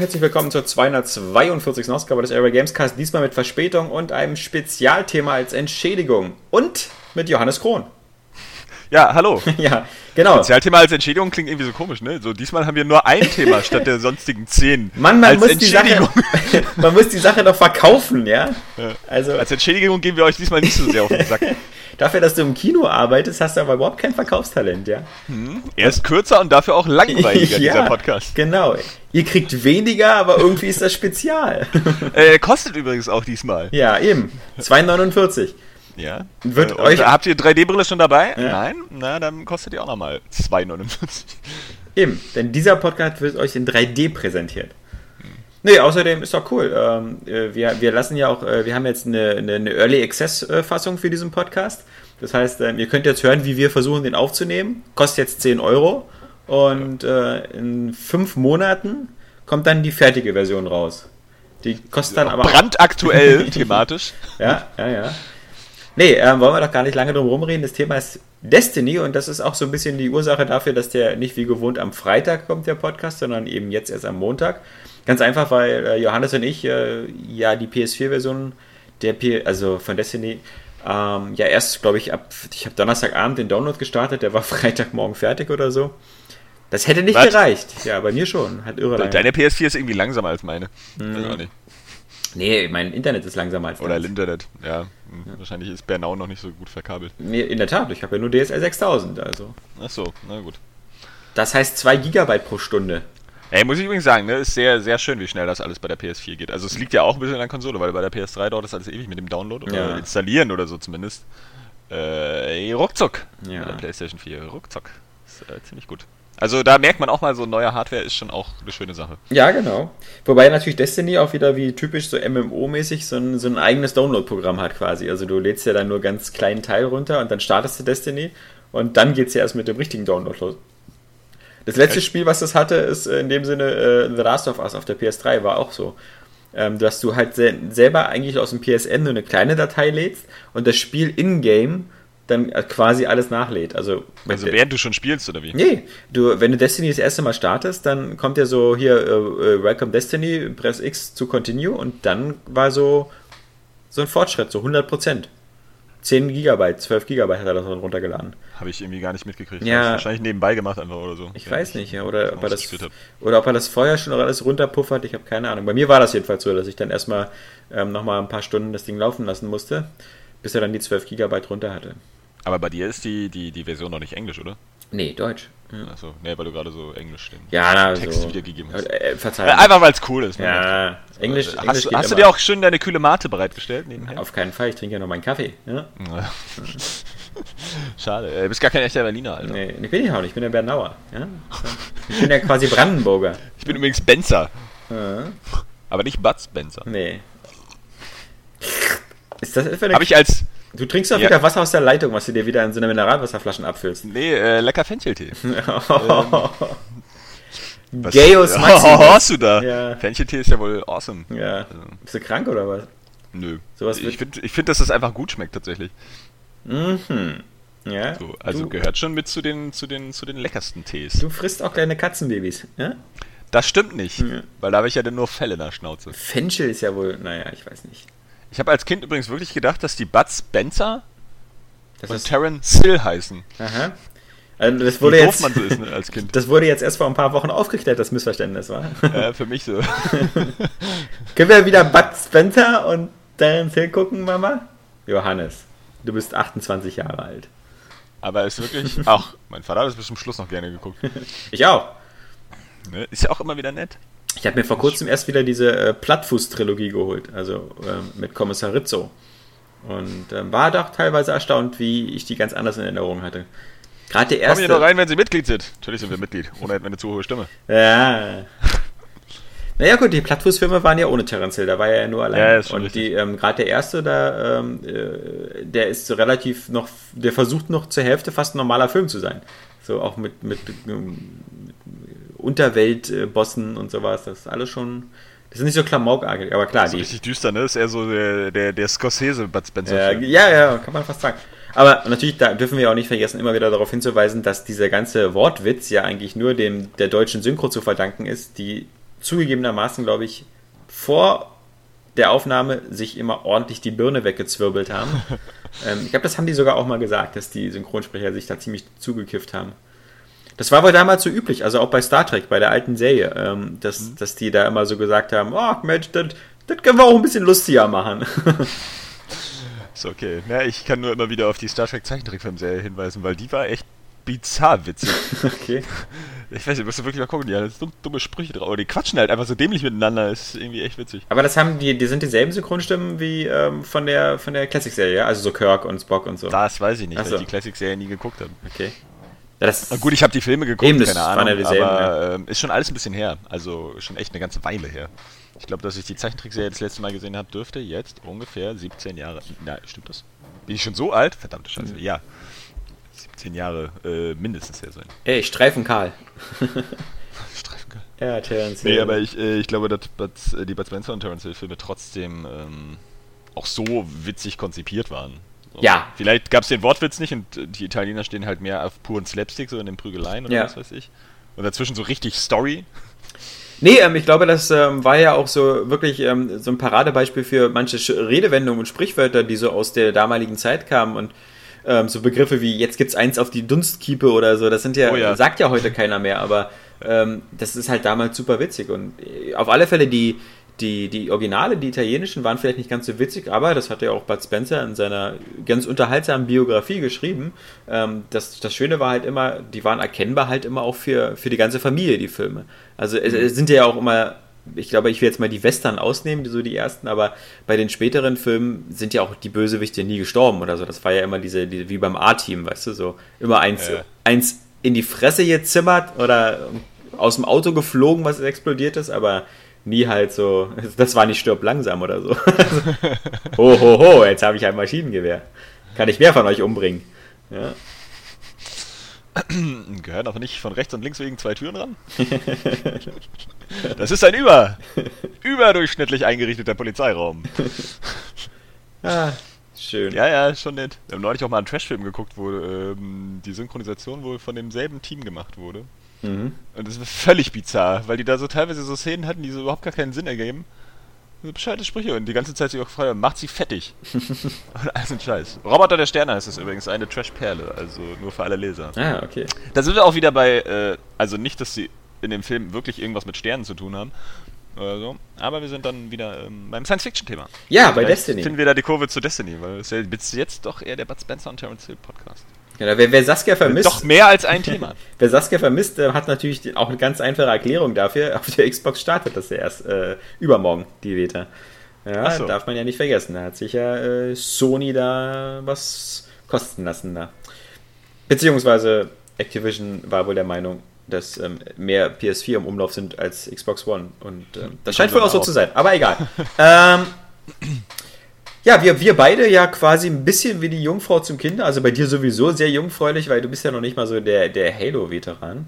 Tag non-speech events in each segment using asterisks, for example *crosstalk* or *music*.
Herzlich willkommen zur 242. Ausgabe des Area Gamescast. Diesmal mit Verspätung und einem Spezialthema als Entschädigung. Und mit Johannes Krohn. Ja, hallo. *laughs* ja, genau. Spezialthema als Entschädigung klingt irgendwie so komisch, ne? So, diesmal haben wir nur ein Thema *laughs* statt der sonstigen zehn. Mann, man, muss die, Sache, *laughs* man muss die Sache doch verkaufen, ja? ja? Also, als Entschädigung geben wir euch diesmal nicht so sehr auf den Sack. Dafür, dass du im Kino arbeitest, hast du aber überhaupt kein Verkaufstalent, ja? Hm. Er ist kürzer und dafür auch langweiliger, *laughs* ja, dieser Podcast. Genau. Ihr kriegt weniger, aber irgendwie ist das spezial. *laughs* äh, kostet übrigens auch diesmal. Ja, eben. 2,49. Ja. Wird äh, euch habt ihr 3D-Brille schon dabei? Ja. Nein? Na, dann kostet die auch nochmal 2,49. Eben, denn dieser Podcast wird euch in 3D präsentiert. Nee, außerdem ist doch cool. Ähm, äh, wir, wir lassen ja auch, äh, wir haben jetzt eine, eine Early Access äh, Fassung für diesen Podcast. Das heißt, ähm, ihr könnt jetzt hören, wie wir versuchen, den aufzunehmen. Kostet jetzt 10 Euro. Und in fünf Monaten kommt dann die fertige Version raus. Die kostet dann aber. Brandaktuell *laughs* thematisch. Ja, ja, ja. Nee, ähm, wollen wir doch gar nicht lange drum rumreden. Das Thema ist Destiny und das ist auch so ein bisschen die Ursache dafür, dass der nicht wie gewohnt am Freitag kommt, der Podcast, sondern eben jetzt erst am Montag. Ganz einfach, weil äh, Johannes und ich äh, ja die PS4-Version der P also von Destiny ähm, ja erst, glaube ich, ab ich habe Donnerstagabend den Download gestartet, der war *laughs* Freitagmorgen fertig oder so. Das hätte nicht Was? gereicht. Ja, bei mir schon. Hat irre Deine PS4 ist irgendwie langsamer als meine. Mhm. Nee, mein Internet ist langsamer als Oder Internet, ja. Ja. Wahrscheinlich ist Bernau noch nicht so gut verkabelt. Nee, in der Tat, ich habe ja nur DSL 6000, also. Ach so, na gut. Das heißt 2 Gigabyte pro Stunde. Ey, muss ich übrigens sagen, ne, ist sehr, sehr schön, wie schnell das alles bei der PS4 geht. Also es liegt ja auch ein bisschen an der Konsole, weil bei der PS3 dauert das alles ewig mit dem Download oder ja. installieren oder so zumindest. Äh, ruckzuck. Ja. Bei der PlayStation 4, ruckzuck. Ist äh, ziemlich gut. Also da merkt man auch mal, so neue Hardware ist schon auch eine schöne Sache. Ja, genau. Wobei natürlich Destiny auch wieder wie typisch so MMO-mäßig so ein, so ein eigenes Download-Programm hat quasi. Also du lädst ja dann nur ganz kleinen Teil runter und dann startest du Destiny und dann geht es ja erst mit dem richtigen Download los. Das letzte. Spiel, was das hatte, ist in dem Sinne äh, The Last of Us auf der PS3, war auch so. Ähm, dass du halt se selber eigentlich aus dem PSN nur eine kleine Datei lädst und das Spiel in-game dann quasi alles nachlädt. Also, also während du schon spielst, oder wie? Nee, du, wenn du Destiny das erste Mal startest, dann kommt ja so hier, uh, Welcome Destiny, Press X zu Continue und dann war so, so ein Fortschritt, so 100 Prozent. 10 Gigabyte, 12 Gigabyte hat er das runtergeladen. Habe ich irgendwie gar nicht mitgekriegt. Ja. Wahrscheinlich nebenbei gemacht einfach oder so. Ich ja. weiß nicht, ja. Oder, ob er das, oder ob er das vorher schon alles runterpuffert, ich habe keine Ahnung. Bei mir war das jedenfalls so, dass ich dann erstmal ähm, nochmal ein paar Stunden das Ding laufen lassen musste, bis er dann die 12 Gigabyte runter hatte. Aber bei dir ist die, die, die Version noch nicht Englisch, oder? Nee, Deutsch. Ja. Achso, nee, weil du gerade so Englisch den ja, na, Text so. wiedergegeben hast. Äh, verzeihung. Äh, einfach weil es cool ist. Ne? Ja, Englisch. Hast, Englisch du, hast du dir auch schön deine kühle Mate bereitgestellt nebenher? Auf keinen Fall, ich trinke ja noch meinen Kaffee. Ja? *laughs* Schade, du bist gar kein echter Berliner, Alter. Nee, ich bin ich auch nicht, ich bin der Bernauer. Ja? Ich bin ja quasi Brandenburger. Ich bin übrigens Benzer. Ja. Aber nicht Bud Spencer. Nee. Ist das etwa eine... Habe ich als Du trinkst doch ja. wieder Wasser aus der Leitung, was du dir wieder in so eine Mineralwasserflaschen abfüllst. Nee, äh, lecker Fencheltee. *laughs* ähm, Gaius. *laughs* Oh, hast du da? Ja. Fencheltee ist ja wohl awesome. Ja. Also. Bist du krank oder was? Nö. Sowas ich finde, ich find, dass das einfach gut schmeckt tatsächlich. Mhm. Ja. So, also du, gehört schon mit zu den, zu, den, zu den leckersten Tees. Du frisst auch kleine Katzenbabys, ja? Das stimmt nicht, ja. weil da habe ich ja dann nur Fell in der Schnauze. Fenchel ist ja wohl, naja, ich weiß nicht. Ich habe als Kind übrigens wirklich gedacht, dass die Bud Spencer das und Terran Sill heißen. Aha. Also das wurde Wie jetzt, man so ist ne, als Kind. *laughs* Das wurde jetzt erst vor ein paar Wochen aufgeklärt, das Missverständnis war. Ja, für mich so. *laughs* Können wir wieder Bud Spencer und Terran Sill gucken, Mama? Johannes, du bist 28 Jahre alt. Aber ist wirklich. *laughs* Ach, mein Vater hat es bis zum Schluss noch gerne geguckt. Ich auch. Ne? Ist ja auch immer wieder nett. Ich habe mir vor kurzem erst wieder diese äh, Plattfuß-Trilogie geholt, also ähm, mit Kommissar Rizzo. Und ähm, war doch teilweise erstaunt, wie ich die ganz anders in Erinnerung hatte. Gerade der erste. Kommen hier doch rein, wenn Sie Mitglied sind. Natürlich sind wir Mitglied. Ohne hätten wir eine zu hohe Stimme. Ja. Naja gut, die Plattfußfilme waren ja ohne Terence Hill, da war er ja nur allein. Ja, ist schon Und die, ähm, gerade der erste, da, ähm, äh, der ist so relativ noch, der versucht noch zur Hälfte fast ein normaler Film zu sein. So auch mit, mit, mit Unterweltbossen und sowas. Das ist alles schon. Das ist nicht so klamaukartig, aber klar. Das ist die, richtig düster, ne? Das ist eher so der, der, der Scorsese Bud Spencer. Äh, ja, ja, kann man fast sagen. Aber natürlich, da dürfen wir auch nicht vergessen, immer wieder darauf hinzuweisen, dass dieser ganze Wortwitz ja eigentlich nur dem der deutschen Synchro zu verdanken ist, die zugegebenermaßen, glaube ich, vor der Aufnahme sich immer ordentlich die Birne weggezwirbelt haben. *laughs* ähm, ich glaube, das haben die sogar auch mal gesagt, dass die Synchronsprecher sich da ziemlich zugekifft haben. Das war wohl damals so üblich, also auch bei Star Trek, bei der alten Serie, ähm, dass, mhm. dass die da immer so gesagt haben, oh Mensch, das, das können wir auch ein bisschen lustiger machen. *laughs* ist okay. Ja, ich kann nur immer wieder auf die Star Trek Zeichentrickfilmserie hinweisen, weil die war echt bizarr witzig. *laughs* Okay. Ich weiß nicht, musst du wirklich mal gucken, die haben dumme, dumme Sprüche drauf. Aber die quatschen halt einfach so dämlich miteinander, ist irgendwie echt witzig. Aber das haben die, die sind dieselben Synchronstimmen wie ähm, von der von der Classic-Serie, ja? Also so Kirk und Spock und so. Das weiß ich nicht, so. weil ich die Classic-Serie nie geguckt habe. Okay. Das gut, ich habe die Filme geguckt, eben, keine Ahnung, dieselben, aber ja. äh, ist schon alles ein bisschen her. Also schon echt eine ganze Weile her. Ich glaube, dass ich die Zeichentrickserie das letzte Mal gesehen habe, dürfte jetzt ungefähr 17 Jahre. Na, stimmt das? Bin ich schon so alt? Verdammte Scheiße. Mhm. Ja. 17 Jahre äh, mindestens her sein. Ey, Streifen Karl. *laughs* Streifen Karl. Ja, Terence Hill. Nee, aber ich, äh, ich glaube, dass, dass die Bud Spencer und Terence Hill Filme trotzdem ähm, auch so witzig konzipiert waren. Ja. Vielleicht gab es den Wortwitz nicht und die Italiener stehen halt mehr auf puren Slapstick, so in den Prügeleien oder ja. was weiß ich. Und dazwischen so richtig Story. Nee, ähm, ich glaube, das ähm, war ja auch so wirklich ähm, so ein Paradebeispiel für manche Redewendungen und Sprichwörter, die so aus der damaligen Zeit kamen und ähm, so Begriffe wie jetzt gibt's eins auf die Dunstkiepe oder so, das sind ja, oh ja. sagt ja heute keiner mehr, aber ähm, das ist halt damals super witzig und äh, auf alle Fälle die, die, die Originale, die italienischen, waren vielleicht nicht ganz so witzig, aber das hat ja auch Bud Spencer in seiner ganz unterhaltsamen Biografie geschrieben. Ähm, das, das Schöne war halt immer, die waren erkennbar halt immer auch für, für die ganze Familie, die Filme. Also es, es sind ja auch immer ich glaube, ich will jetzt mal die Western ausnehmen, so die ersten, aber bei den späteren Filmen sind ja auch die Bösewichte nie gestorben oder so. Das war ja immer diese, die, wie beim A-Team, weißt du, so immer eins, ja. eins in die Fresse gezimmert oder aus dem Auto geflogen, was explodiert ist, aber nie halt so, das war nicht stirb langsam oder so. ho, *laughs* ho, ho, jetzt habe ich ein Maschinengewehr. Kann ich mehr von euch umbringen. Ja. *clears throat* Gehören aber nicht von rechts und links wegen zwei Türen ran? *laughs* das ist ein über, überdurchschnittlich eingerichteter Polizeiraum. *laughs* ah, schön. Ja, ja, schon nett. Wir haben neulich auch mal einen Trashfilm geguckt, wo ähm, die Synchronisation wohl von demselben Team gemacht wurde. Mhm. Und das war völlig bizarr, weil die da so teilweise so Szenen hatten, die so überhaupt gar keinen Sinn ergeben. So bescheidene Sprüche und die ganze Zeit sich auch gefragt macht sie fettig. *laughs* und alles ein Scheiß. Roboter der Sterne heißt es übrigens, eine Trash-Perle, also nur für alle Leser. Ah, okay. Da sind wir auch wieder bei, äh, also nicht, dass sie in dem Film wirklich irgendwas mit Sternen zu tun haben, oder so. Aber wir sind dann wieder ähm, beim Science-Fiction-Thema. Ja, bei Vielleicht Destiny. Finden wir da die Kurve zu Destiny, weil es ja bis jetzt doch eher der Bud Spencer und Terence Hill Podcast. Genau, wer, wer, Saskia vermisst. Doch mehr als ein Thema. *laughs* wer Saskia vermisst, äh, hat natürlich auch eine ganz einfache Erklärung dafür. Auf der Xbox startet das ja erst äh, übermorgen, die Beta. Ja, so. darf man ja nicht vergessen. Da hat sich ja äh, Sony da was kosten lassen. Da. Beziehungsweise Activision war wohl der Meinung, dass ähm, mehr PS4 im Umlauf sind als Xbox One. Und ähm, das scheint wohl auch so zu sein. Aber egal. *laughs* ähm, ja, wir, wir beide ja quasi ein bisschen wie die Jungfrau zum Kinder. Also bei dir sowieso sehr jungfräulich, weil du bist ja noch nicht mal so der, der Halo-Veteran.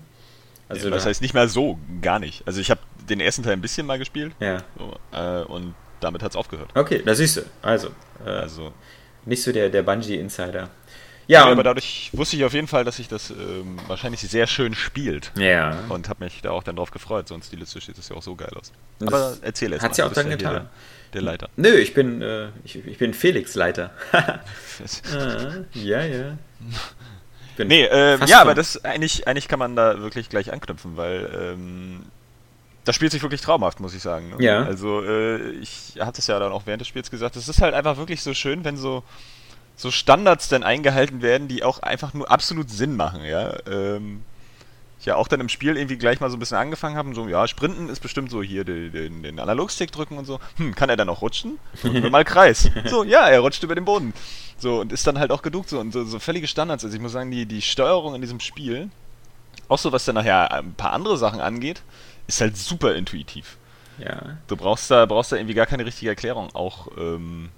Also ja, das heißt nicht mal so, gar nicht. Also ich habe den ersten Teil ein bisschen mal gespielt. Ja. So, äh, und damit hat es aufgehört. Okay, da siehst du. Also, äh, also nicht so der, der Bungee-Insider. Ja, ja aber dadurch wusste ich auf jeden Fall, dass sich das ähm, wahrscheinlich sehr schön spielt. Ja. Und habe mich da auch dann drauf gefreut, sonst stilistisch sieht das ja auch so geil aus. Aber erzähl es Hat sie auch dann getan. Der, Leiter. Nö, ich bin, äh, ich, ich bin Felix Leiter. *laughs* ah, ja, ja. Nee, äh, ja, aber das eigentlich, eigentlich kann man da wirklich gleich anknüpfen, weil ähm, das spielt sich wirklich traumhaft, muss ich sagen. Ne? Ja. Also äh, ich hatte es ja dann auch während des Spiels gesagt, es ist halt einfach wirklich so schön, wenn so so Standards dann eingehalten werden, die auch einfach nur absolut Sinn machen, ja. Ähm, ja auch dann im Spiel irgendwie gleich mal so ein bisschen angefangen haben, so, ja, Sprinten ist bestimmt so hier den, den, den Analogstick drücken und so. Hm, kann er dann auch rutschen? *laughs* mal Kreis. So, ja, er rutscht über den Boden. So, und ist dann halt auch genug so und so, so völlige Standards. Also ich muss sagen, die, die Steuerung in diesem Spiel, auch so was dann nachher ein paar andere Sachen angeht, ist halt super intuitiv. Ja. Du brauchst da, brauchst da irgendwie gar keine richtige Erklärung. Auch ähm,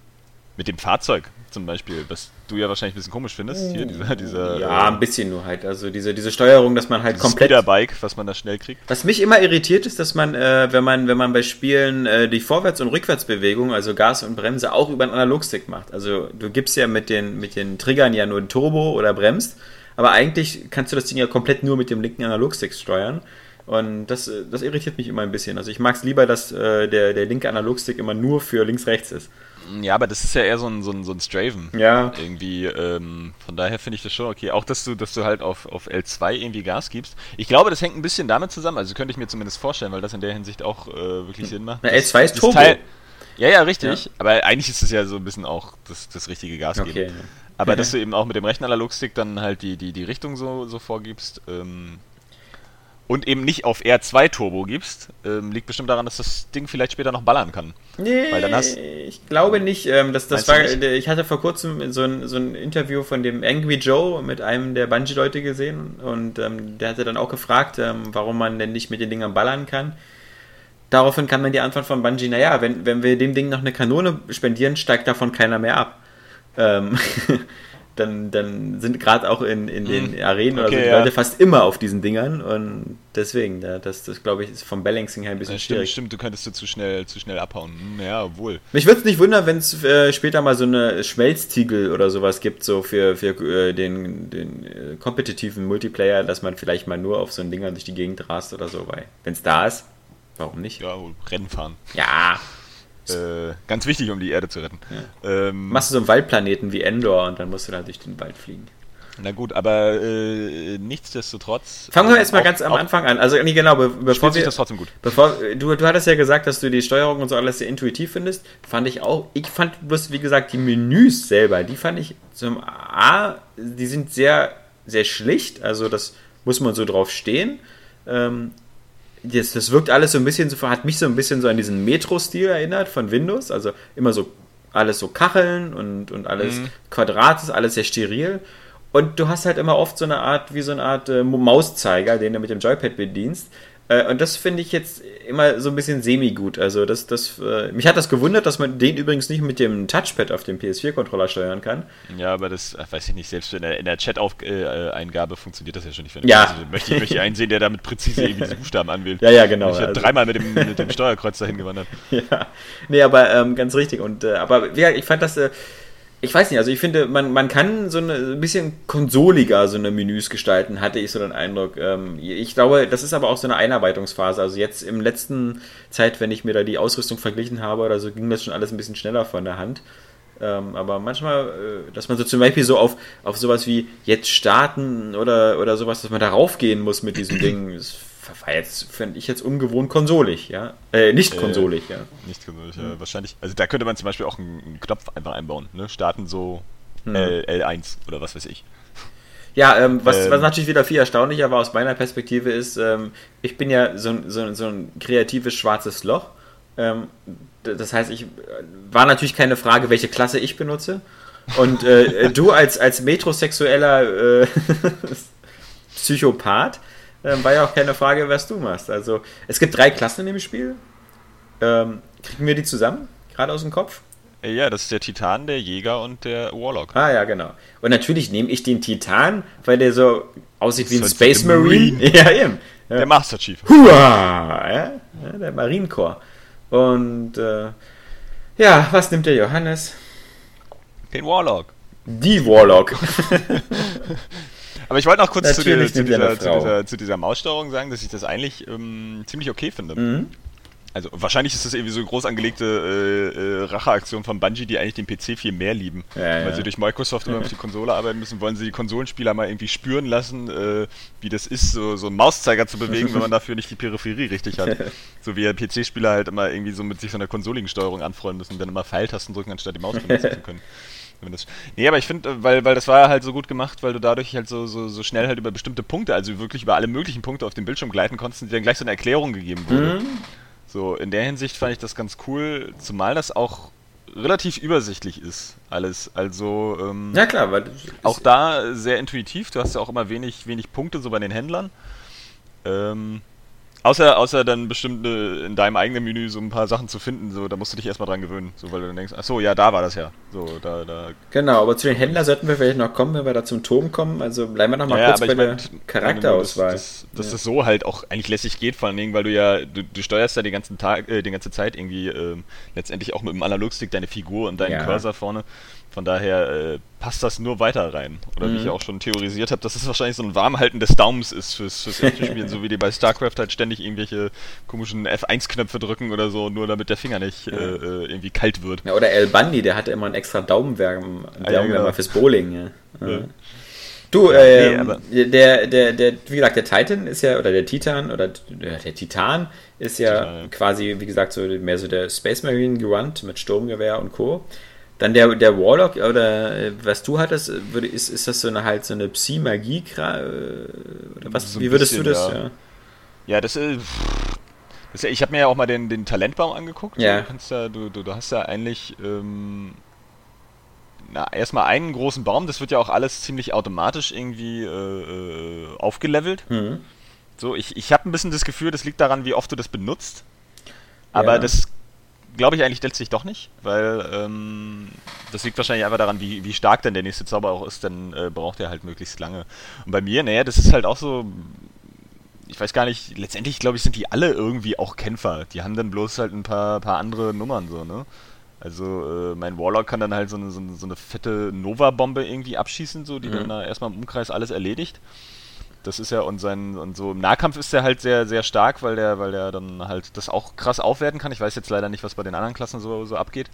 mit dem Fahrzeug zum Beispiel, was du ja wahrscheinlich ein bisschen komisch findest. Hier, dieser, dieser, ja, ein bisschen nur halt. Also diese, diese Steuerung, dass man halt komplett. Speederbike, was man da schnell kriegt. Was mich immer irritiert ist, dass man, äh, wenn man, wenn man bei Spielen äh, die Vorwärts- und Rückwärtsbewegung, also Gas und Bremse, auch über einen Analogstick macht. Also du gibst ja mit den, mit den Triggern ja nur ein Turbo oder bremst, aber eigentlich kannst du das Ding ja komplett nur mit dem linken Analogstick steuern. Und das, das irritiert mich immer ein bisschen. Also ich mag es lieber, dass äh, der, der linke Analogstick immer nur für links-rechts ist. Ja, aber das ist ja eher so ein, so ein, so ein Straven. Ja. Irgendwie, ähm, von daher finde ich das schon okay. Auch, dass du, dass du halt auf, auf L2 irgendwie Gas gibst. Ich glaube, das hängt ein bisschen damit zusammen, also könnte ich mir zumindest vorstellen, weil das in der Hinsicht auch äh, wirklich Sinn macht. Na, L2 ist Turbo. Teil, ja, ja, richtig. Ja. Aber eigentlich ist es ja so ein bisschen auch das, das richtige Gas okay. geben. Aber dass *laughs* du eben auch mit dem rechten Analogstick dann halt die, die, die Richtung so, so vorgibst, ähm, und eben nicht auf R2 Turbo gibst, ähm, liegt bestimmt daran, dass das Ding vielleicht später noch ballern kann. Nee, dann hast, ich glaube nicht. Ähm, das, das war, nicht? Ich hatte vor kurzem so ein, so ein Interview von dem Angry Joe mit einem der Bungee-Leute gesehen und ähm, der hatte dann auch gefragt, ähm, warum man denn nicht mit den Dingern ballern kann. Daraufhin kann man die Antwort von Bungie, naja, wenn, wenn wir dem Ding noch eine Kanone spendieren, steigt davon keiner mehr ab. Ähm, *laughs* dann, dann sind gerade auch in, in den hm. Arenen okay, oder so die ja. Leute fast immer auf diesen Dingern und deswegen, da, das, das glaube ich, ist vom Balancing her ein bisschen ja, stimmt, schwierig. Stimmt, du könntest du zu schnell, zu schnell abhauen. Hm, ja, obwohl. Mich würde es nicht wundern, wenn es äh, später mal so eine Schmelztiegel oder sowas gibt, so für, für äh, den, den äh, kompetitiven Multiplayer, dass man vielleicht mal nur auf so ein Dinger durch die Gegend rast oder so, weil wenn es da ist, warum nicht? Ja, Rennen fahren. Ja, äh, ganz wichtig, um die Erde zu retten. Ja. Ähm, Machst du so einen Waldplaneten wie Endor und dann musst du da durch den Wald fliegen. Na gut, aber äh, nichtsdestotrotz. Fangen wir erstmal ganz am Anfang an. Also, nee, genau, be bevor wir. das trotzdem gut. Bevor, du, du hattest ja gesagt, dass du die Steuerung und so alles sehr intuitiv findest. Fand ich auch. Ich fand bloß, wie gesagt, die Menüs selber, die fand ich zum A, die sind sehr, sehr schlicht. Also, das muss man so drauf stehen. Ähm, das, das wirkt alles so ein bisschen, so, hat mich so ein bisschen so an diesen Metro-Stil erinnert von Windows. Also immer so alles so Kacheln und, und alles mhm. Quadrat, alles sehr steril. Und du hast halt immer oft so eine Art, wie so eine Art äh, Mauszeiger, den du mit dem Joypad bedienst. Äh, und das finde ich jetzt immer so ein bisschen semi-gut. Also das, das, äh, mich hat das gewundert, dass man den übrigens nicht mit dem Touchpad auf dem PS4-Controller steuern kann. Ja, aber das, äh, weiß ich nicht, selbst in der, in der Chat-Eingabe funktioniert das ja schon nicht. ja. Also, möchte ich möchte einen sehen, der damit präzise irgendwie diese *laughs* Buchstaben anwählt. Ja, ja, genau. Ich habe also. dreimal mit dem, mit dem Steuerkreuz dahin gewandert. *laughs* ja, nee, aber ähm, ganz richtig. Und, äh, aber ja, ich fand das... Ich weiß nicht, also ich finde, man, man kann so eine, ein bisschen konsoliger so eine Menüs gestalten, hatte ich so den Eindruck. Ähm, ich glaube, das ist aber auch so eine Einarbeitungsphase. Also jetzt im letzten Zeit, wenn ich mir da die Ausrüstung verglichen habe oder so, ging das schon alles ein bisschen schneller von der Hand. Ähm, aber manchmal, äh, dass man so zum Beispiel so auf, auf sowas wie jetzt starten oder, oder sowas, dass man darauf gehen muss mit diesem Ding, das war jetzt, finde ich jetzt ungewohnt konsolig, ja. Äh, nicht konsolig, äh, ja. Nicht konsolig, ja. Wahrscheinlich. Also da könnte man zum Beispiel auch einen, Knopf einfach einbauen, ne? Starten so hm. L, L1 oder was weiß ich. Ja, ähm, was, ähm, was natürlich wieder viel erstaunlicher war aus meiner Perspektive ist, ähm, ich bin ja so, so, so ein kreatives schwarzes Loch. Ähm, das heißt, ich war natürlich keine Frage, welche Klasse ich benutze. Und äh, *laughs* du als, als metrosexueller äh, *laughs* Psychopath ähm, war ja auch keine Frage, was du machst. Also, es gibt drei Klassen in dem Spiel. Ähm, kriegen wir die zusammen? Gerade aus dem Kopf? Ja, das ist der Titan, der Jäger und der Warlock. Ah, ja, genau. Und natürlich nehme ich den Titan, weil der so aussieht wie ein Space Marine. Marine. *laughs* Ja, eben. Der Master Chief. Hua! Ja, der Marinekorps. Und äh, ja, was nimmt der Johannes? Den Warlock. Die Warlock. *laughs* *laughs* Aber ich wollte noch kurz zu, dir, zu, dieser, zu, dieser, zu, dieser, Maussteuerung sagen, dass ich das eigentlich ähm, ziemlich okay finde. Mhm. Also wahrscheinlich ist das irgendwie so eine groß angelegte äh, äh, Racheaktion von Bungie, die eigentlich den PC viel mehr lieben. Ja, Weil ja. sie durch Microsoft immer auf die Konsole arbeiten müssen, wollen sie die Konsolenspieler mal irgendwie spüren lassen, äh, wie das ist, so, so einen Mauszeiger zu bewegen, wenn man *laughs* dafür nicht die Peripherie richtig hat. so wie PC-Spieler halt immer irgendwie so mit sich so einer konsoligen Steuerung anfreunden müssen, dann immer Pfeiltasten drücken, anstatt die Maus benutzen zu können. *laughs* Das, nee, aber ich finde, äh, weil, weil das war halt so gut gemacht, weil du dadurch halt so, so, so schnell halt über bestimmte Punkte, also wirklich über alle möglichen Punkte auf dem Bildschirm gleiten konntest und dir dann gleich so eine Erklärung gegeben wurde. Mhm. So, in der Hinsicht fand ich das ganz cool, zumal das auch relativ übersichtlich ist, alles. Also, ähm, ja klar, weil auch da sehr intuitiv, du hast ja auch immer wenig, wenig Punkte so bei den Händlern. Ähm, Außer, außer dann bestimmt in deinem eigenen Menü so ein paar Sachen zu finden, so, da musst du dich erstmal dran gewöhnen, so, weil du dann denkst, ach so, ja, da war das ja. So, da, da. Genau, aber zu den Händlern sollten wir vielleicht noch kommen, wenn wir da zum Turm kommen. Also bleiben wir noch mal ja, kurz bei der Charakterauswahl. Dass, dass, dass ja. das so halt auch eigentlich lässig geht, vor allen Dingen, weil du ja, du, du steuerst ja den ganzen Tag, äh, die ganze Zeit irgendwie äh, letztendlich auch mit dem Analogstick deine Figur und deinen ja. Cursor vorne. Von daher äh, passt das nur weiter rein. Oder mhm. wie ich mhm. auch schon theorisiert habe, dass es wahrscheinlich so ein Warmhalten des Daumens ist fürs, fürs Spielen, *laughs* so wie die bei StarCraft halt ständig irgendwelche komischen F1-Knöpfe drücken oder so, nur damit der Finger nicht ja. äh, äh irgendwie kalt wird. Ja, oder El Bundy, der hatte immer einen extra Daumenwärmer, ah, ja, genau. fürs Bowling. Ja. Du, äh, nee, der, der, der, wie gesagt, der Titan ist ja, oder der Titan, oder der Titan ist ja Titan, quasi, wie gesagt, so mehr so der Space Marine gewandt mit Sturmgewehr und Co. Dann der, der Warlock, oder äh, was du hattest, ist, ist das so eine halt so eine Psi-Magie? Was, so wie würdest bisschen, du das? Ja, ja das ist. Das ist ich habe mir ja auch mal den, den Talentbaum angeguckt. Ja. Du, kannst ja, du, du, du hast ja eigentlich ähm, na, erstmal einen großen Baum, das wird ja auch alles ziemlich automatisch irgendwie äh, äh aufgelevelt. Mhm. So, ich, ich habe ein bisschen das Gefühl, das liegt daran, wie oft du das benutzt. Aber ja. das glaube ich eigentlich letztlich doch nicht, weil ähm, das liegt wahrscheinlich einfach daran, wie, wie stark denn der nächste Zauber auch ist, dann äh, braucht er halt möglichst lange. Und bei mir, naja, das ist halt auch so, ich weiß gar nicht, letztendlich glaube ich, sind die alle irgendwie auch Kämpfer. Die haben dann bloß halt ein paar, paar andere Nummern so, ne? Also äh, mein Warlock kann dann halt so eine, so eine, so eine fette Nova-Bombe irgendwie abschießen, so, die mhm. dann da erstmal im Umkreis alles erledigt. Das ist ja und sein und so im Nahkampf ist er halt sehr sehr stark, weil der weil der dann halt das auch krass aufwerten kann. Ich weiß jetzt leider nicht, was bei den anderen Klassen so so abgeht.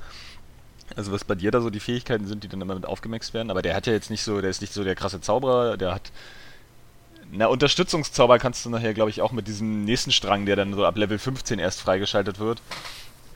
Also was bei dir da so die Fähigkeiten sind, die dann immer mit aufgemaxt werden, aber der hat ja jetzt nicht so, der ist nicht so der krasse Zauberer, der hat na, Unterstützungszauber kannst du nachher, glaube ich, auch mit diesem nächsten Strang, der dann so ab Level 15 erst freigeschaltet wird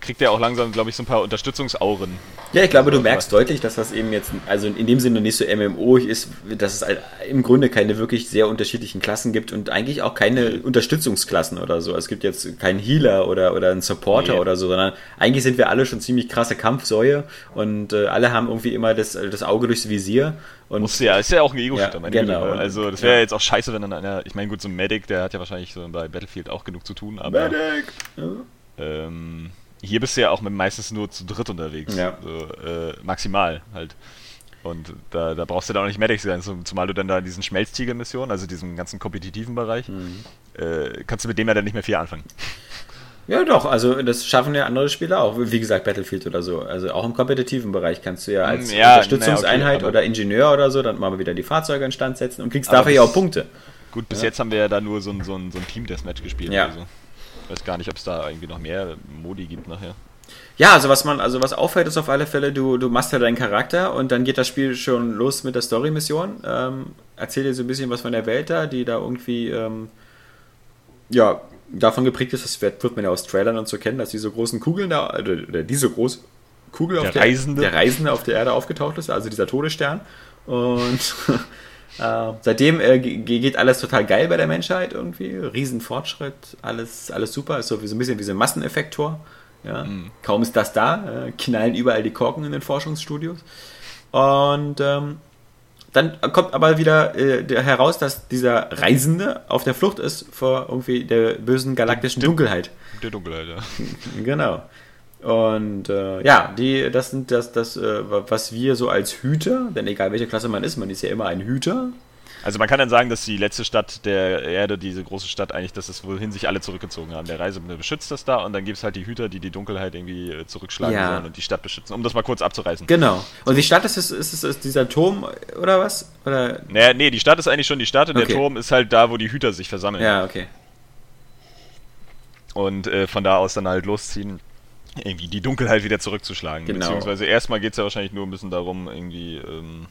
kriegt er auch langsam, glaube ich, so ein paar Unterstützungsauren. Ja, ich glaube, du merkst deutlich, dass das eben jetzt, also in dem Sinne nicht so MMO ist, dass es im Grunde keine wirklich sehr unterschiedlichen Klassen gibt und eigentlich auch keine Unterstützungsklassen oder so. Es gibt jetzt keinen Healer oder, oder einen Supporter nee. oder so, sondern eigentlich sind wir alle schon ziemlich krasse Kampfsäue und äh, alle haben irgendwie immer das, das Auge durchs Visier. Und Muss ja, ist ja auch ein Ego-Shooter, ja, genau. Güte. Also das wäre ja. jetzt auch scheiße, wenn dann einer, ich meine gut, so ein Medic, der hat ja wahrscheinlich so bei Battlefield auch genug zu tun, aber... Medic! Ja. Ähm, hier bist du ja auch meistens nur zu dritt unterwegs. Ja. So, äh, maximal halt. Und da, da brauchst du dann auch nicht Medic sein, zumal du dann da diesen Schmelztiegel-Missionen, also diesen ganzen kompetitiven Bereich, mhm. äh, kannst du mit dem ja dann nicht mehr viel anfangen. *laughs* Ja, doch, also das schaffen ja andere Spieler auch, wie gesagt, Battlefield oder so. Also auch im kompetitiven Bereich kannst du ja als ja, Unterstützungseinheit okay, oder Ingenieur oder so dann mal wieder die Fahrzeuge instand setzen und kriegst dafür ja auch Punkte. Gut, bis ja. jetzt haben wir ja da nur so ein, so ein, so ein Team-Deathmatch gespielt. Ja. Also. Ich weiß gar nicht, ob es da irgendwie noch mehr Modi gibt nachher. Ja, also was man, also was auffällt, ist auf alle Fälle, du, du machst ja deinen Charakter und dann geht das Spiel schon los mit der Story-Mission. Ähm, erzähl dir so ein bisschen was von der Welt da, die da irgendwie ähm, ja, davon geprägt ist, das wird, wird man ja aus Trailern und so kennen, dass diese großen Kugeln da, oder diese große Kugel der auf der, Reisende. der Reisende auf der Erde aufgetaucht ist, also dieser Todesstern. Und *laughs* *laughs* Äh, seitdem äh, geht alles total geil bei der Menschheit irgendwie. Riesenfortschritt, alles, alles super. Ist so, wie, so ein bisschen wie so ein Masseneffektor. Ja. Mhm. Kaum ist das da, äh, knallen überall die Korken in den Forschungsstudios. Und ähm, dann kommt aber wieder äh, heraus, dass dieser Reisende auf der Flucht ist vor irgendwie der bösen galaktischen der, Dunkelheit. Der Dunkelheit, ja. genau. Und äh, ja, die, das sind das, das äh, was wir so als Hüter, denn egal welche Klasse man ist, man ist ja immer ein Hüter. Also man kann dann sagen, dass die letzte Stadt der Erde, diese große Stadt, eigentlich, dass es wohin sich alle zurückgezogen haben. Der Reisende beschützt das da und dann gibt es halt die Hüter, die die Dunkelheit irgendwie äh, zurückschlagen ja. sollen und die Stadt beschützen, um das mal kurz abzureißen. Genau. Und die Stadt ist, ist, ist, ist dieser Turm oder was? Oder? Naja, nee, die Stadt ist eigentlich schon die Stadt und okay. der Turm ist halt da, wo die Hüter sich versammeln. Ja, okay. Und äh, von da aus dann halt losziehen irgendwie die Dunkelheit wieder zurückzuschlagen. Genau. Beziehungsweise erstmal geht es ja wahrscheinlich nur ein bisschen darum, irgendwie, ähm,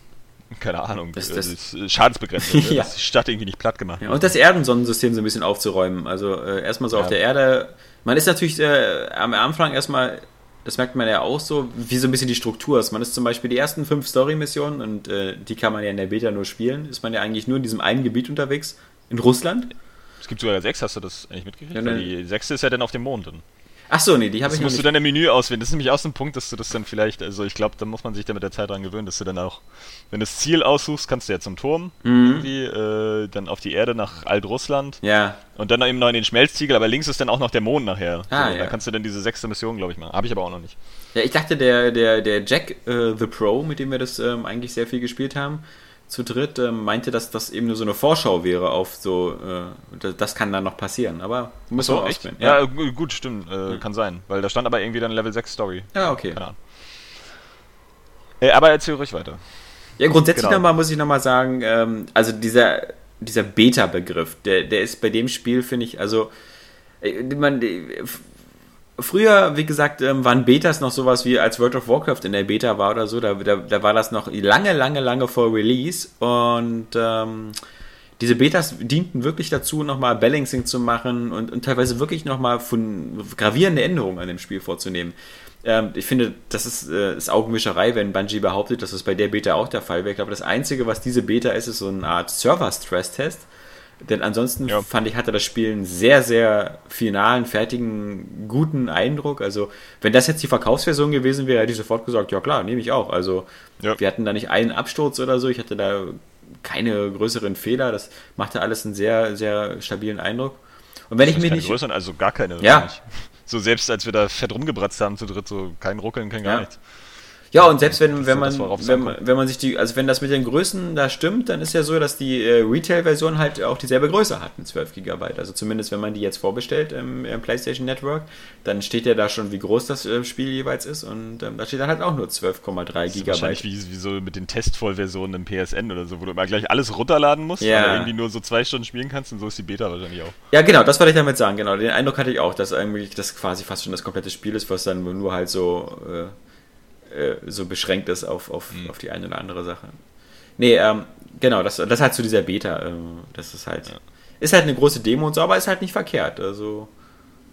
keine Ahnung, das, das, das äh, Schadensbegrenzung, *laughs* ne? ja. dass die Stadt irgendwie nicht platt gemacht ja, Und das Erdensonnensystem so ein bisschen aufzuräumen. Also äh, erstmal so ja. auf der Erde. Man ist natürlich äh, am Anfang erstmal, das merkt man ja auch so, wie so ein bisschen die Struktur ist. Man ist zum Beispiel die ersten fünf Story-Missionen und äh, die kann man ja in der Beta nur spielen, ist man ja eigentlich nur in diesem einen Gebiet unterwegs, in Russland. Es gibt sogar sechs, hast du das eigentlich mitgekriegt? Ja, ne. die sechste ist ja dann auf dem Mond. Dann. Ach so, nee, die habe ich nicht. musst du dann im Menü auswählen. Das ist nämlich auch so ein Punkt, dass du das dann vielleicht, also ich glaube, da muss man sich dann mit der Zeit dran gewöhnen, dass du dann auch, wenn du das Ziel aussuchst, kannst du ja zum Turm mhm. irgendwie, äh, dann auf die Erde nach Alt-Russland. Ja. Und dann eben noch in den Schmelztiegel, aber links ist dann auch noch der Mond nachher. Ah, so, ja. Da kannst du dann diese sechste Mission, glaube ich, machen. Habe ich aber auch noch nicht. Ja, ich dachte, der, der, der Jack äh, the Pro, mit dem wir das ähm, eigentlich sehr viel gespielt haben, zu dritt äh, meinte, dass das eben nur so eine Vorschau wäre auf so, äh, das kann dann noch passieren, aber muss so, echt? Ja. ja, gut, stimmt, äh, kann sein, weil da stand aber irgendwie dann Level 6 Story. Ja, okay. Keine Ahnung. Äh, aber erzähl ruhig weiter. Ja, grundsätzlich genau. nochmal muss ich nochmal sagen, ähm, also dieser, dieser Beta-Begriff, der, der ist bei dem Spiel, finde ich, also äh, man, früher, wie gesagt, ähm, waren Betas noch sowas wie als World of Warcraft in der Beta war oder so, da, da, da war das noch lange, lange, lange vor Release und ähm, diese Betas dienten wirklich dazu, nochmal Balancing zu machen und, und teilweise wirklich nochmal gravierende Änderungen an dem Spiel vorzunehmen. Ähm, ich finde, das ist, äh, ist Augenwischerei, wenn Bungie behauptet, dass das bei der Beta auch der Fall wäre. Ich glaube, das Einzige, was diese Beta ist, ist so eine Art Server-Stress-Test. Denn ansonsten ja. fand ich, hatte das Spiel einen sehr, sehr finalen, fertigen, guten Eindruck. Also, wenn das jetzt die Verkaufsversion gewesen wäre, hätte ich sofort gesagt, ja klar, nehme ich auch. Also, ja. wir hatten da nicht einen Absturz oder so. Ich hatte da keine größeren Fehler. Das machte alles einen sehr, sehr stabilen Eindruck. Und wenn das ich mich nicht. Größeren, also gar keine. Ja. So selbst als wir da fett rumgebratzt haben zu dritt, so kein Ruckeln, kein gar ja. nichts. Ja, und selbst wenn, wenn, man, wenn, wenn man sich die, also wenn das mit den Größen da stimmt, dann ist ja so, dass die äh, Retail-Version halt auch dieselbe Größe hat mit 12 GB. Also zumindest wenn man die jetzt vorbestellt im, im PlayStation Network, dann steht ja da schon, wie groß das äh, Spiel jeweils ist und ähm, da steht dann halt auch nur 12,3 GB. Wahrscheinlich wie, wie so mit den Testvollversionen im PSN oder so, wo du immer gleich alles runterladen musst, ja. weil irgendwie nur so zwei Stunden spielen kannst und so ist die Beta wahrscheinlich auch. Ja, genau, das wollte ich damit sagen, genau. Den Eindruck hatte ich auch, dass eigentlich das quasi fast schon das komplette Spiel ist, was dann nur halt so. Äh, äh, so beschränkt ist auf, auf, mhm. auf die eine oder andere Sache. Nee, ähm, genau, das, das halt zu dieser Beta. Äh, das ist halt. Ja. Ist halt eine große Demo und so, aber ist halt nicht verkehrt. Also.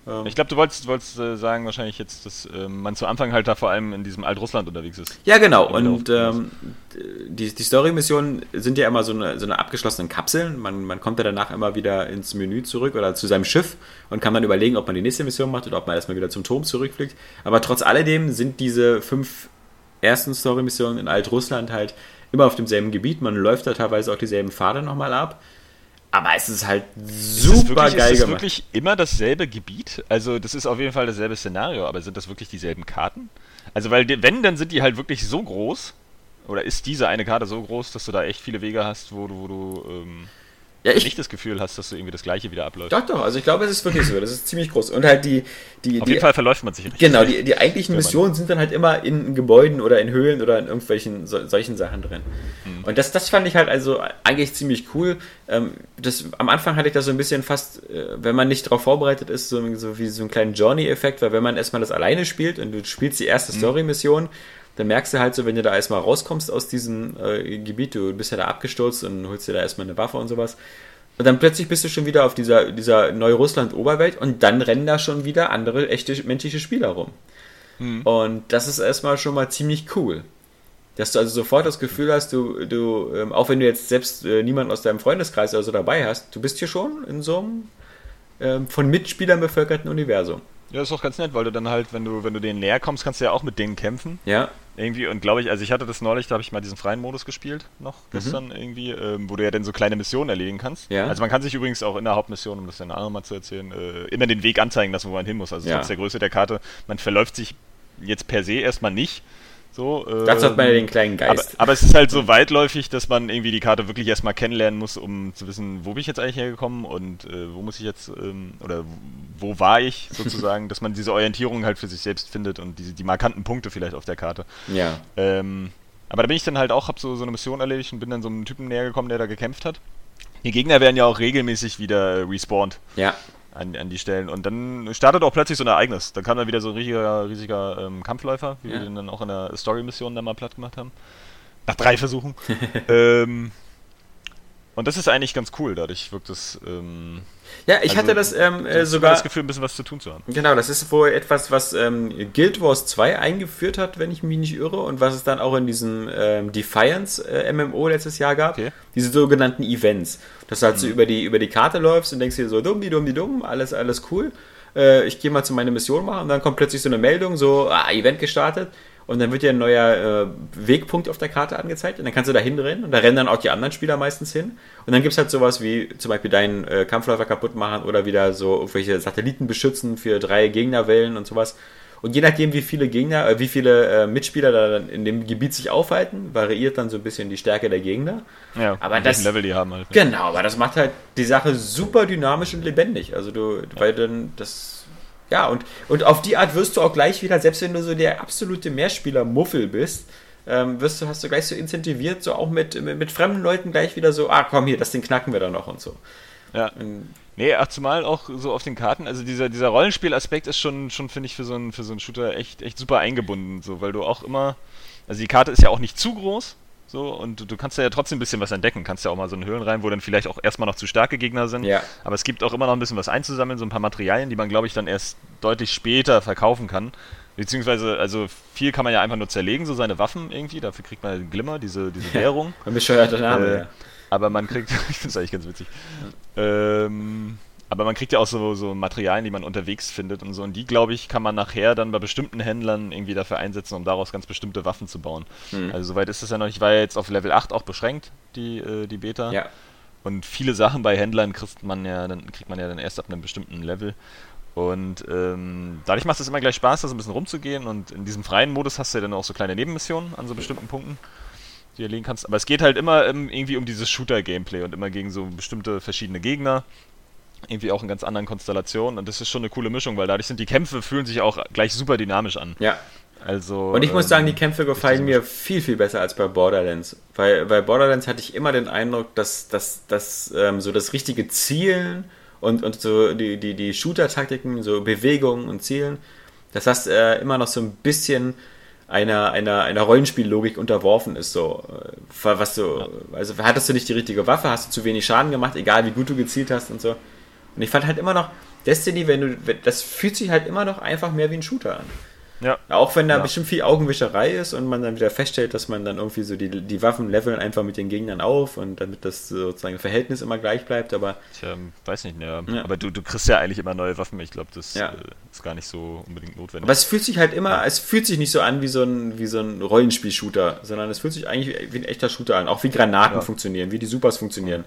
Ähm, ich glaube, du wolltest, wolltest äh, sagen wahrscheinlich jetzt, dass äh, man zu Anfang halt da vor allem in diesem Altrussland unterwegs ist. Ja, genau. Und ähm, die, die Story-Missionen sind ja immer so eine, so eine abgeschlossene Kapseln. Man, man kommt ja danach immer wieder ins Menü zurück oder zu seinem Schiff und kann dann überlegen, ob man die nächste Mission macht oder ob man erstmal wieder zum Turm zurückfliegt. Aber trotz alledem sind diese fünf ersten Story-Missionen in Altrussland halt immer auf demselben Gebiet. Man läuft da teilweise auch dieselben Pfade nochmal ab. Aber es ist halt super ist wirklich, geil ist das wirklich immer dasselbe Gebiet? Also das ist auf jeden Fall dasselbe Szenario, aber sind das wirklich dieselben Karten? Also weil wenn, dann sind die halt wirklich so groß, oder ist diese eine Karte so groß, dass du da echt viele Wege hast, wo du, wo du ähm, ja, ich nicht das Gefühl hast, dass du irgendwie das Gleiche wieder abläuft. Doch, doch, also ich glaube, es ist wirklich so. Das ist ziemlich groß. Und halt die. die Auf die, jeden Fall verläuft man sich richtig. Genau, die, die eigentlichen Missionen sind dann halt immer in Gebäuden oder in Höhlen oder in irgendwelchen so, solchen Sachen drin. Mhm. Und das, das fand ich halt also eigentlich ziemlich cool. Ähm, das, am Anfang hatte ich da so ein bisschen fast, äh, wenn man nicht darauf vorbereitet ist, so, so wie so einen kleinen Journey-Effekt, weil wenn man erstmal das alleine spielt und du spielst die erste mhm. Story-Mission, dann merkst du halt so, wenn du da erstmal rauskommst aus diesem äh, Gebiet, du bist ja da abgestürzt und holst dir da erstmal eine Waffe und sowas und dann plötzlich bist du schon wieder auf dieser, dieser Neurussland-Oberwelt und dann rennen da schon wieder andere echte menschliche Spieler rum. Mhm. Und das ist erstmal schon mal ziemlich cool. Dass du also sofort das Gefühl hast, du, du ähm, auch wenn du jetzt selbst äh, niemanden aus deinem Freundeskreis oder so dabei hast, du bist hier schon in so einem ähm, von Mitspielern bevölkerten Universum. Ja, ist doch ganz nett, weil du dann halt, wenn du, wenn du denen näher kommst, kannst du ja auch mit denen kämpfen. Ja. Irgendwie, und glaube ich, also ich hatte das neulich, da habe ich mal diesen freien Modus gespielt, noch mhm. gestern mhm. irgendwie, ähm, wo du ja dann so kleine Missionen erledigen kannst. Ja. Also man kann sich übrigens auch in der Hauptmission, um das dann auch mal zu erzählen, äh, immer den Weg anzeigen lassen, wo man hin muss. Also ja. trotz der Größe der Karte, man verläuft sich jetzt per se erstmal nicht, so, äh, Dazu hat man ja den kleinen Geist. Aber, aber, es ist halt so weitläufig, dass man irgendwie die Karte wirklich erstmal kennenlernen muss, um zu wissen, wo bin ich jetzt eigentlich hergekommen und äh, wo muss ich jetzt, ähm, oder wo war ich *laughs* sozusagen, dass man diese Orientierung halt für sich selbst findet und die, die markanten Punkte vielleicht auf der Karte. Ja. Ähm, aber da bin ich dann halt auch, hab so, so eine Mission erledigt und bin dann so einem Typen näher gekommen, der da gekämpft hat. Die Gegner werden ja auch regelmäßig wieder respawned. Ja an, an die Stellen. Und dann startet auch plötzlich so ein Ereignis. Dann kam dann wieder so ein riesiger, riesiger ähm, Kampfläufer, wie ja. wir den dann auch in der Story-Mission dann mal platt gemacht haben. Nach drei Versuchen. *laughs* ähm, und das ist eigentlich ganz cool, dadurch wirkt es. Ähm, ja, ich also, hatte das ähm, äh, sogar. das Gefühl, ein bisschen was zu tun zu haben. Genau, das ist wohl etwas, was ähm, Guild Wars 2 eingeführt hat, wenn ich mich nicht irre, und was es dann auch in diesem ähm, Defiance äh, MMO letztes Jahr gab. Okay. Diese sogenannten Events. Dass du halt mhm. so über die, über die Karte läufst und denkst dir so, dumm, die dumm, die dumm, alles, alles cool. Äh, ich gehe mal zu meiner Mission machen und dann kommt plötzlich so eine Meldung, so, ah, Event gestartet und dann wird dir ein neuer äh, Wegpunkt auf der Karte angezeigt und dann kannst du da hinrennen und da rennen dann auch die anderen Spieler meistens hin. Und dann gibt es halt sowas wie zum Beispiel deinen äh, Kampfläufer kaputt machen oder wieder so irgendwelche Satelliten beschützen für drei Gegnerwellen und sowas. Und je nachdem, wie viele Gegner, äh, wie viele äh, Mitspieler da dann in dem Gebiet sich aufhalten, variiert dann so ein bisschen die Stärke der Gegner. Ja, aber das Level die haben halt. Genau, aber das macht halt die Sache super dynamisch und lebendig. Also du, ja. weil dann das ja, und, und auf die Art wirst du auch gleich wieder, selbst wenn du so der absolute Mehrspieler-Muffel bist, ähm, wirst du, hast du gleich so incentiviert, so auch mit, mit, mit, fremden Leuten gleich wieder so, ah komm hier, das Ding knacken wir dann noch und so. Ja. Nee, ach, zumal auch so auf den Karten, also dieser, dieser Rollenspielaspekt ist schon, schon finde ich, für so, einen, für so einen Shooter echt, echt super eingebunden, so, weil du auch immer, also die Karte ist ja auch nicht zu groß, so, und du, du kannst ja trotzdem ein bisschen was entdecken. Kannst ja auch mal so in Höhlen rein, wo dann vielleicht auch erstmal noch zu starke Gegner sind. Ja. Aber es gibt auch immer noch ein bisschen was einzusammeln, so ein paar Materialien, die man, glaube ich, dann erst deutlich später verkaufen kann. Beziehungsweise, also viel kann man ja einfach nur zerlegen, so seine Waffen irgendwie. Dafür kriegt man Glimmer, diese, diese Währung. Ein bescheuerter Name, äh, ja. Aber man kriegt, *laughs* ich finde es eigentlich ganz witzig. Ähm, aber man kriegt ja auch so, so Materialien, die man unterwegs findet und so. Und die, glaube ich, kann man nachher dann bei bestimmten Händlern irgendwie dafür einsetzen, um daraus ganz bestimmte Waffen zu bauen. Mhm. Also soweit ist es ja noch. Ich war jetzt auf Level 8 auch beschränkt, die, äh, die Beta. Ja. Und viele Sachen bei Händlern kriegt man ja dann, kriegt man ja dann erst ab einem bestimmten Level. Und ähm, dadurch macht es immer gleich Spaß, da so ein bisschen rumzugehen. Und in diesem freien Modus hast du ja dann auch so kleine Nebenmissionen an so bestimmten Punkten, die erlegen kannst. Aber es geht halt immer ähm, irgendwie um dieses Shooter-Gameplay und immer gegen so bestimmte verschiedene Gegner. Irgendwie auch in ganz anderen Konstellationen. Und das ist schon eine coole Mischung, weil dadurch sind die Kämpfe, fühlen sich auch gleich super dynamisch an. Ja. Also, und ich muss sagen, die ähm, Kämpfe gefallen mir viel, viel besser als bei Borderlands. Weil bei Borderlands hatte ich immer den Eindruck, dass, dass, dass ähm, so das richtige Zielen und, und so die, die, die Shooter-Taktiken, so Bewegungen und Zielen, dass das äh, immer noch so ein bisschen einer, einer, einer Rollenspiellogik unterworfen ist. So, äh, was du, also hattest du nicht die richtige Waffe, hast du zu wenig Schaden gemacht, egal wie gut du gezielt hast und so. Und ich fand halt immer noch, Destiny, wenn du, das fühlt sich halt immer noch einfach mehr wie ein Shooter an. Ja. Auch wenn da ja. bestimmt viel Augenwischerei ist und man dann wieder feststellt, dass man dann irgendwie so die, die Waffen leveln einfach mit den Gegnern auf und damit das sozusagen Verhältnis immer gleich bleibt, aber. Tja, weiß nicht, ja. ja. Aber du, du kriegst ja eigentlich immer neue Waffen, ich glaube, das ja. äh, ist gar nicht so unbedingt notwendig. Aber es fühlt sich halt immer, es fühlt sich nicht so an wie so ein, wie so ein Rollenspiel-Shooter, sondern es fühlt sich eigentlich wie ein echter Shooter an. Auch wie Granaten funktionieren, wie die Supers funktionieren.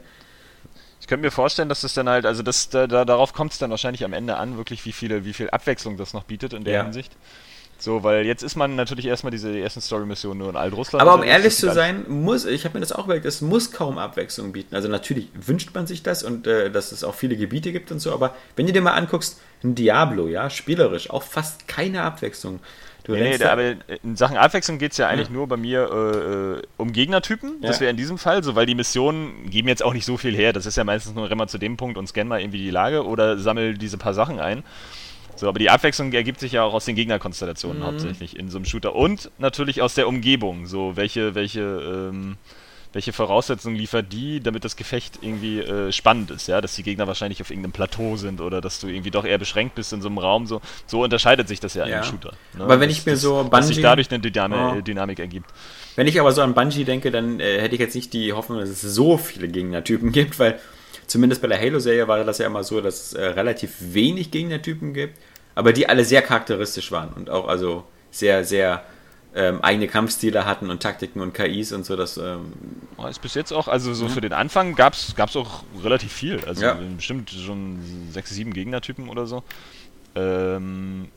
Ich könnte mir vorstellen, dass das dann halt, also das, da, darauf kommt es dann wahrscheinlich am Ende an, wirklich, wie viele, wie viel Abwechslung das noch bietet in der Hinsicht. So, weil jetzt ist man natürlich erstmal diese ersten Story-Missionen nur in Altrussland. Aber um ehrlich zu sein, muss, ich habe mir das auch überlegt, es muss kaum Abwechslung bieten. Also natürlich wünscht man sich das und äh, dass es auch viele Gebiete gibt und so, aber wenn du dir mal anguckst, ein Diablo, ja, spielerisch, auch fast keine Abwechslung. Du nee, nee, aber in Sachen Abwechslung geht es ja eigentlich ja. nur bei mir äh, äh um Gegnertypen. Ja. Das wäre in diesem Fall so, weil die Missionen geben jetzt auch nicht so viel her. Das ist ja meistens nur, renn mal zu dem Punkt und scan mal irgendwie die Lage oder sammel diese paar Sachen ein. So, aber die Abwechslung ergibt sich ja auch aus den Gegnerkonstellationen mhm. hauptsächlich in so einem Shooter und natürlich aus der Umgebung. So, welche, welche, ähm, welche Voraussetzungen liefert die, damit das Gefecht irgendwie äh, spannend ist, ja, dass die Gegner wahrscheinlich auf irgendeinem Plateau sind oder dass du irgendwie doch eher beschränkt bist in so einem Raum. So, so unterscheidet sich das ja, ja. in einem Shooter. Ne? Aber wenn ich mir so Bungee, dass sich dadurch eine Dynamik, oh. Dynamik ergibt. Wenn ich aber so an Bungie denke, dann äh, hätte ich jetzt nicht die Hoffnung, dass es so viele Gegnertypen *laughs* gibt, weil Zumindest bei der Halo-Serie war das ja immer so, dass es äh, relativ wenig Gegnertypen gibt, aber die alle sehr charakteristisch waren und auch also sehr, sehr ähm, eigene Kampfstile hatten und Taktiken und KIs und so. Das ähm, ist bis jetzt auch, also so ja. für den Anfang gab es auch relativ viel. Also ja. bestimmt schon sechs, sieben Gegnertypen oder so. Ähm,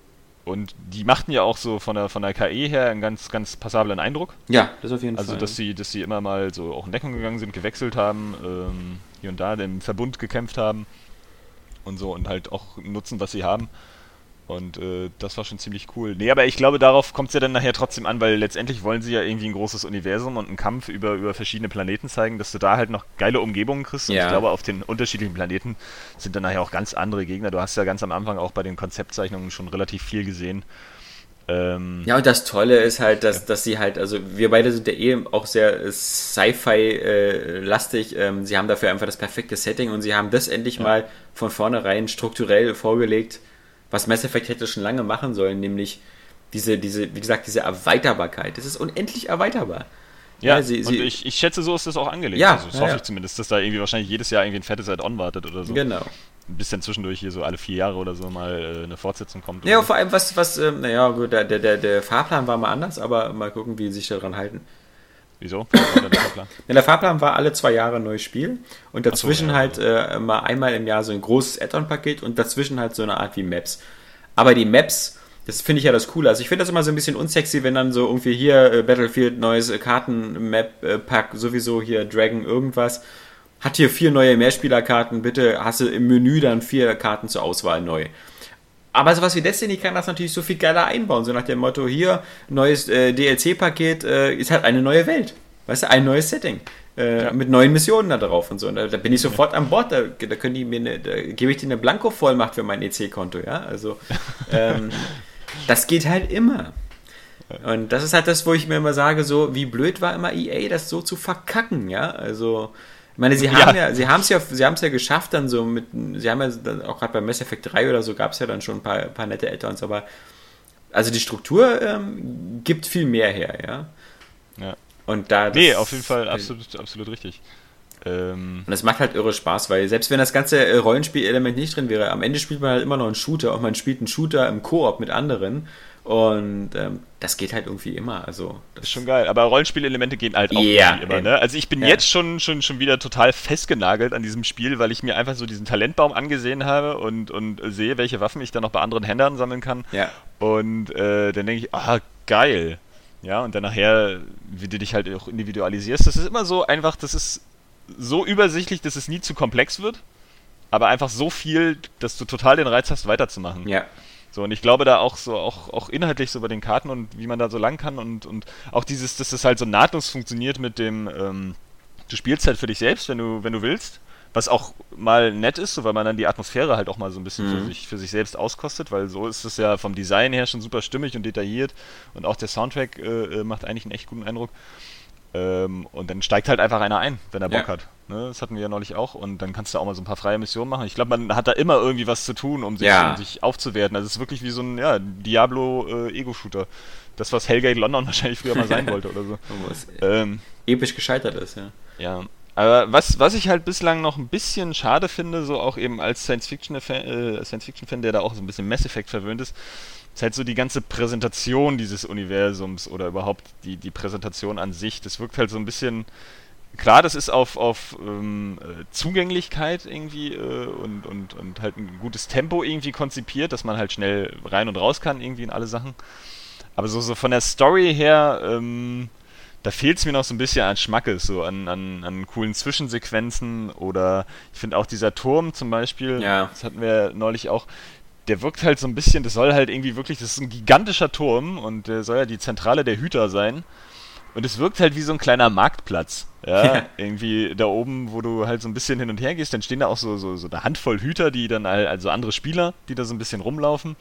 und die machten ja auch so von der, von der KI her einen ganz, ganz passablen Eindruck. Ja, das auf jeden also, Fall. Also, dass sie, dass sie immer mal so auch in Deckung gegangen sind, gewechselt haben, ähm, hier und da im Verbund gekämpft haben und so und halt auch nutzen, was sie haben. Und äh, das war schon ziemlich cool. Nee, aber ich glaube, darauf kommt es ja dann nachher trotzdem an, weil letztendlich wollen sie ja irgendwie ein großes Universum und einen Kampf über, über verschiedene Planeten zeigen, dass du da halt noch geile Umgebungen kriegst. Ja. Und ich glaube, auf den unterschiedlichen Planeten sind dann nachher auch ganz andere Gegner. Du hast ja ganz am Anfang auch bei den Konzeptzeichnungen schon relativ viel gesehen. Ähm, ja, und das Tolle ist halt, dass, ja. dass sie halt, also wir beide sind ja eh auch sehr Sci-Fi-lastig. Äh, ähm, sie haben dafür einfach das perfekte Setting und sie haben das endlich ja. mal von vornherein strukturell vorgelegt was Mass Effect hätte schon lange machen sollen, nämlich diese, diese, wie gesagt, diese Erweiterbarkeit. Das ist unendlich erweiterbar. Ja, ja sie, und ich, ich schätze, so ist das auch angelegt. Ja, also, das ja, hoffe ich zumindest, dass da irgendwie wahrscheinlich jedes Jahr irgendwie ein fettes Add-on wartet oder so. Genau. Ein bisschen zwischendurch hier so alle vier Jahre oder so mal äh, eine Fortsetzung kommt. Ja, vor allem was, was, äh, naja, gut, der, der, der Fahrplan war mal anders, aber mal gucken, wie sie sich daran halten. Wieso? der Fahrplan? *laughs* ja, der Fahrplan war alle zwei Jahre ein neues Spiel und dazwischen so, ja, halt äh, mal einmal im Jahr so ein großes Add-on-Paket und dazwischen halt so eine Art wie Maps. Aber die Maps, das finde ich ja das Coole. Also ich finde das immer so ein bisschen unsexy, wenn dann so irgendwie hier äh, Battlefield neues äh, Karten-Map-Pack, äh, sowieso hier Dragon irgendwas. Hat hier vier neue Mehrspielerkarten, bitte hast du im Menü dann vier Karten zur Auswahl neu. aber sowas wie Destiny kann das natürlich so viel geiler einbauen. So nach dem Motto, hier, neues äh, DLC-Paket äh, ist halt eine neue Welt. Weißt du, ein neues Setting. Äh, ja. Mit neuen Missionen da drauf und so. Und da, da bin ich sofort an Bord. Da, da können die mir eine, da gebe ich dir eine Blanko-Vollmacht für mein EC-Konto, ja. Also *laughs* ähm, das geht halt immer. Und das ist halt das, wo ich mir immer sage, so, wie blöd war immer EA, das so zu verkacken, ja. Also, ich meine, sie haben ja, ja sie haben es ja, sie haben es ja geschafft, dann so mit, sie haben ja auch gerade bei Mass Effect 3 oder so gab es ja dann schon ein paar, paar nette Add-ons, aber also die Struktur ähm, gibt viel mehr her, ja. Ja. Und da. Nee, auf jeden Fall absolut, absolut richtig. Ähm und das macht halt irre Spaß, weil selbst wenn das ganze äh, Rollenspielelement nicht drin wäre, am Ende spielt man halt immer noch einen Shooter und man spielt einen Shooter im Koop mit anderen. Und ähm, das geht halt irgendwie immer. Also, das ist schon geil. Aber Rollenspielelemente gehen halt auch yeah, immer. Ne? Also ich bin ja. jetzt schon, schon, schon wieder total festgenagelt an diesem Spiel, weil ich mir einfach so diesen Talentbaum angesehen habe und, und sehe, welche Waffen ich dann noch bei anderen Händlern sammeln kann. Ja. Und äh, dann denke ich, ah, geil. Ja, und dann nachher, wie du dich halt auch individualisierst, das ist immer so einfach, das ist so übersichtlich, dass es nie zu komplex wird, aber einfach so viel, dass du total den Reiz hast, weiterzumachen. Ja. So, und ich glaube da auch so, auch, auch inhaltlich so bei den Karten und wie man da so lang kann und, und auch dieses, dass das halt so nahtlos funktioniert mit dem, ähm, du spielst halt für dich selbst, wenn du, wenn du willst. Was auch mal nett ist, so, weil man dann die Atmosphäre halt auch mal so ein bisschen mhm. für, sich, für sich selbst auskostet, weil so ist es ja vom Design her schon super stimmig und detailliert und auch der Soundtrack äh, äh macht eigentlich einen echt guten Eindruck. Ähm, und dann steigt halt einfach einer ein, wenn er Bock ja. hat. Ne? Das hatten wir ja neulich auch. Und dann kannst du auch mal so ein paar freie Missionen machen. Ich glaube, man hat da immer irgendwie was zu tun, um sich, ja. um sich aufzuwerten. Also es ist wirklich wie so ein ja, Diablo-Ego-Shooter. Äh, das, was Hellgate London *laughs* wahrscheinlich früher mal sein *laughs* wollte oder so. ähm, episch gescheitert ist, ja. Ja. Aber was, was ich halt bislang noch ein bisschen schade finde, so auch eben als Science-Fiction-Fan, äh, Science der da auch so ein bisschen Mass Effect verwöhnt ist, ist halt so die ganze Präsentation dieses Universums oder überhaupt die, die Präsentation an sich. Das wirkt halt so ein bisschen. Klar, das ist auf, auf ähm, äh, Zugänglichkeit irgendwie äh, und, und, und halt ein gutes Tempo irgendwie konzipiert, dass man halt schnell rein und raus kann irgendwie in alle Sachen. Aber so, so von der Story her, ähm, da fehlt es mir noch so ein bisschen an Schmackes, so an, an, an coolen Zwischensequenzen oder ich finde auch dieser Turm zum Beispiel, ja. das hatten wir neulich auch, der wirkt halt so ein bisschen, das soll halt irgendwie wirklich, das ist ein gigantischer Turm und der soll ja die Zentrale der Hüter sein. Und es wirkt halt wie so ein kleiner Marktplatz. Ja, irgendwie da oben, wo du halt so ein bisschen hin und her gehst, dann stehen da auch so, so, so eine Handvoll Hüter, die dann halt, also andere Spieler, die da so ein bisschen rumlaufen.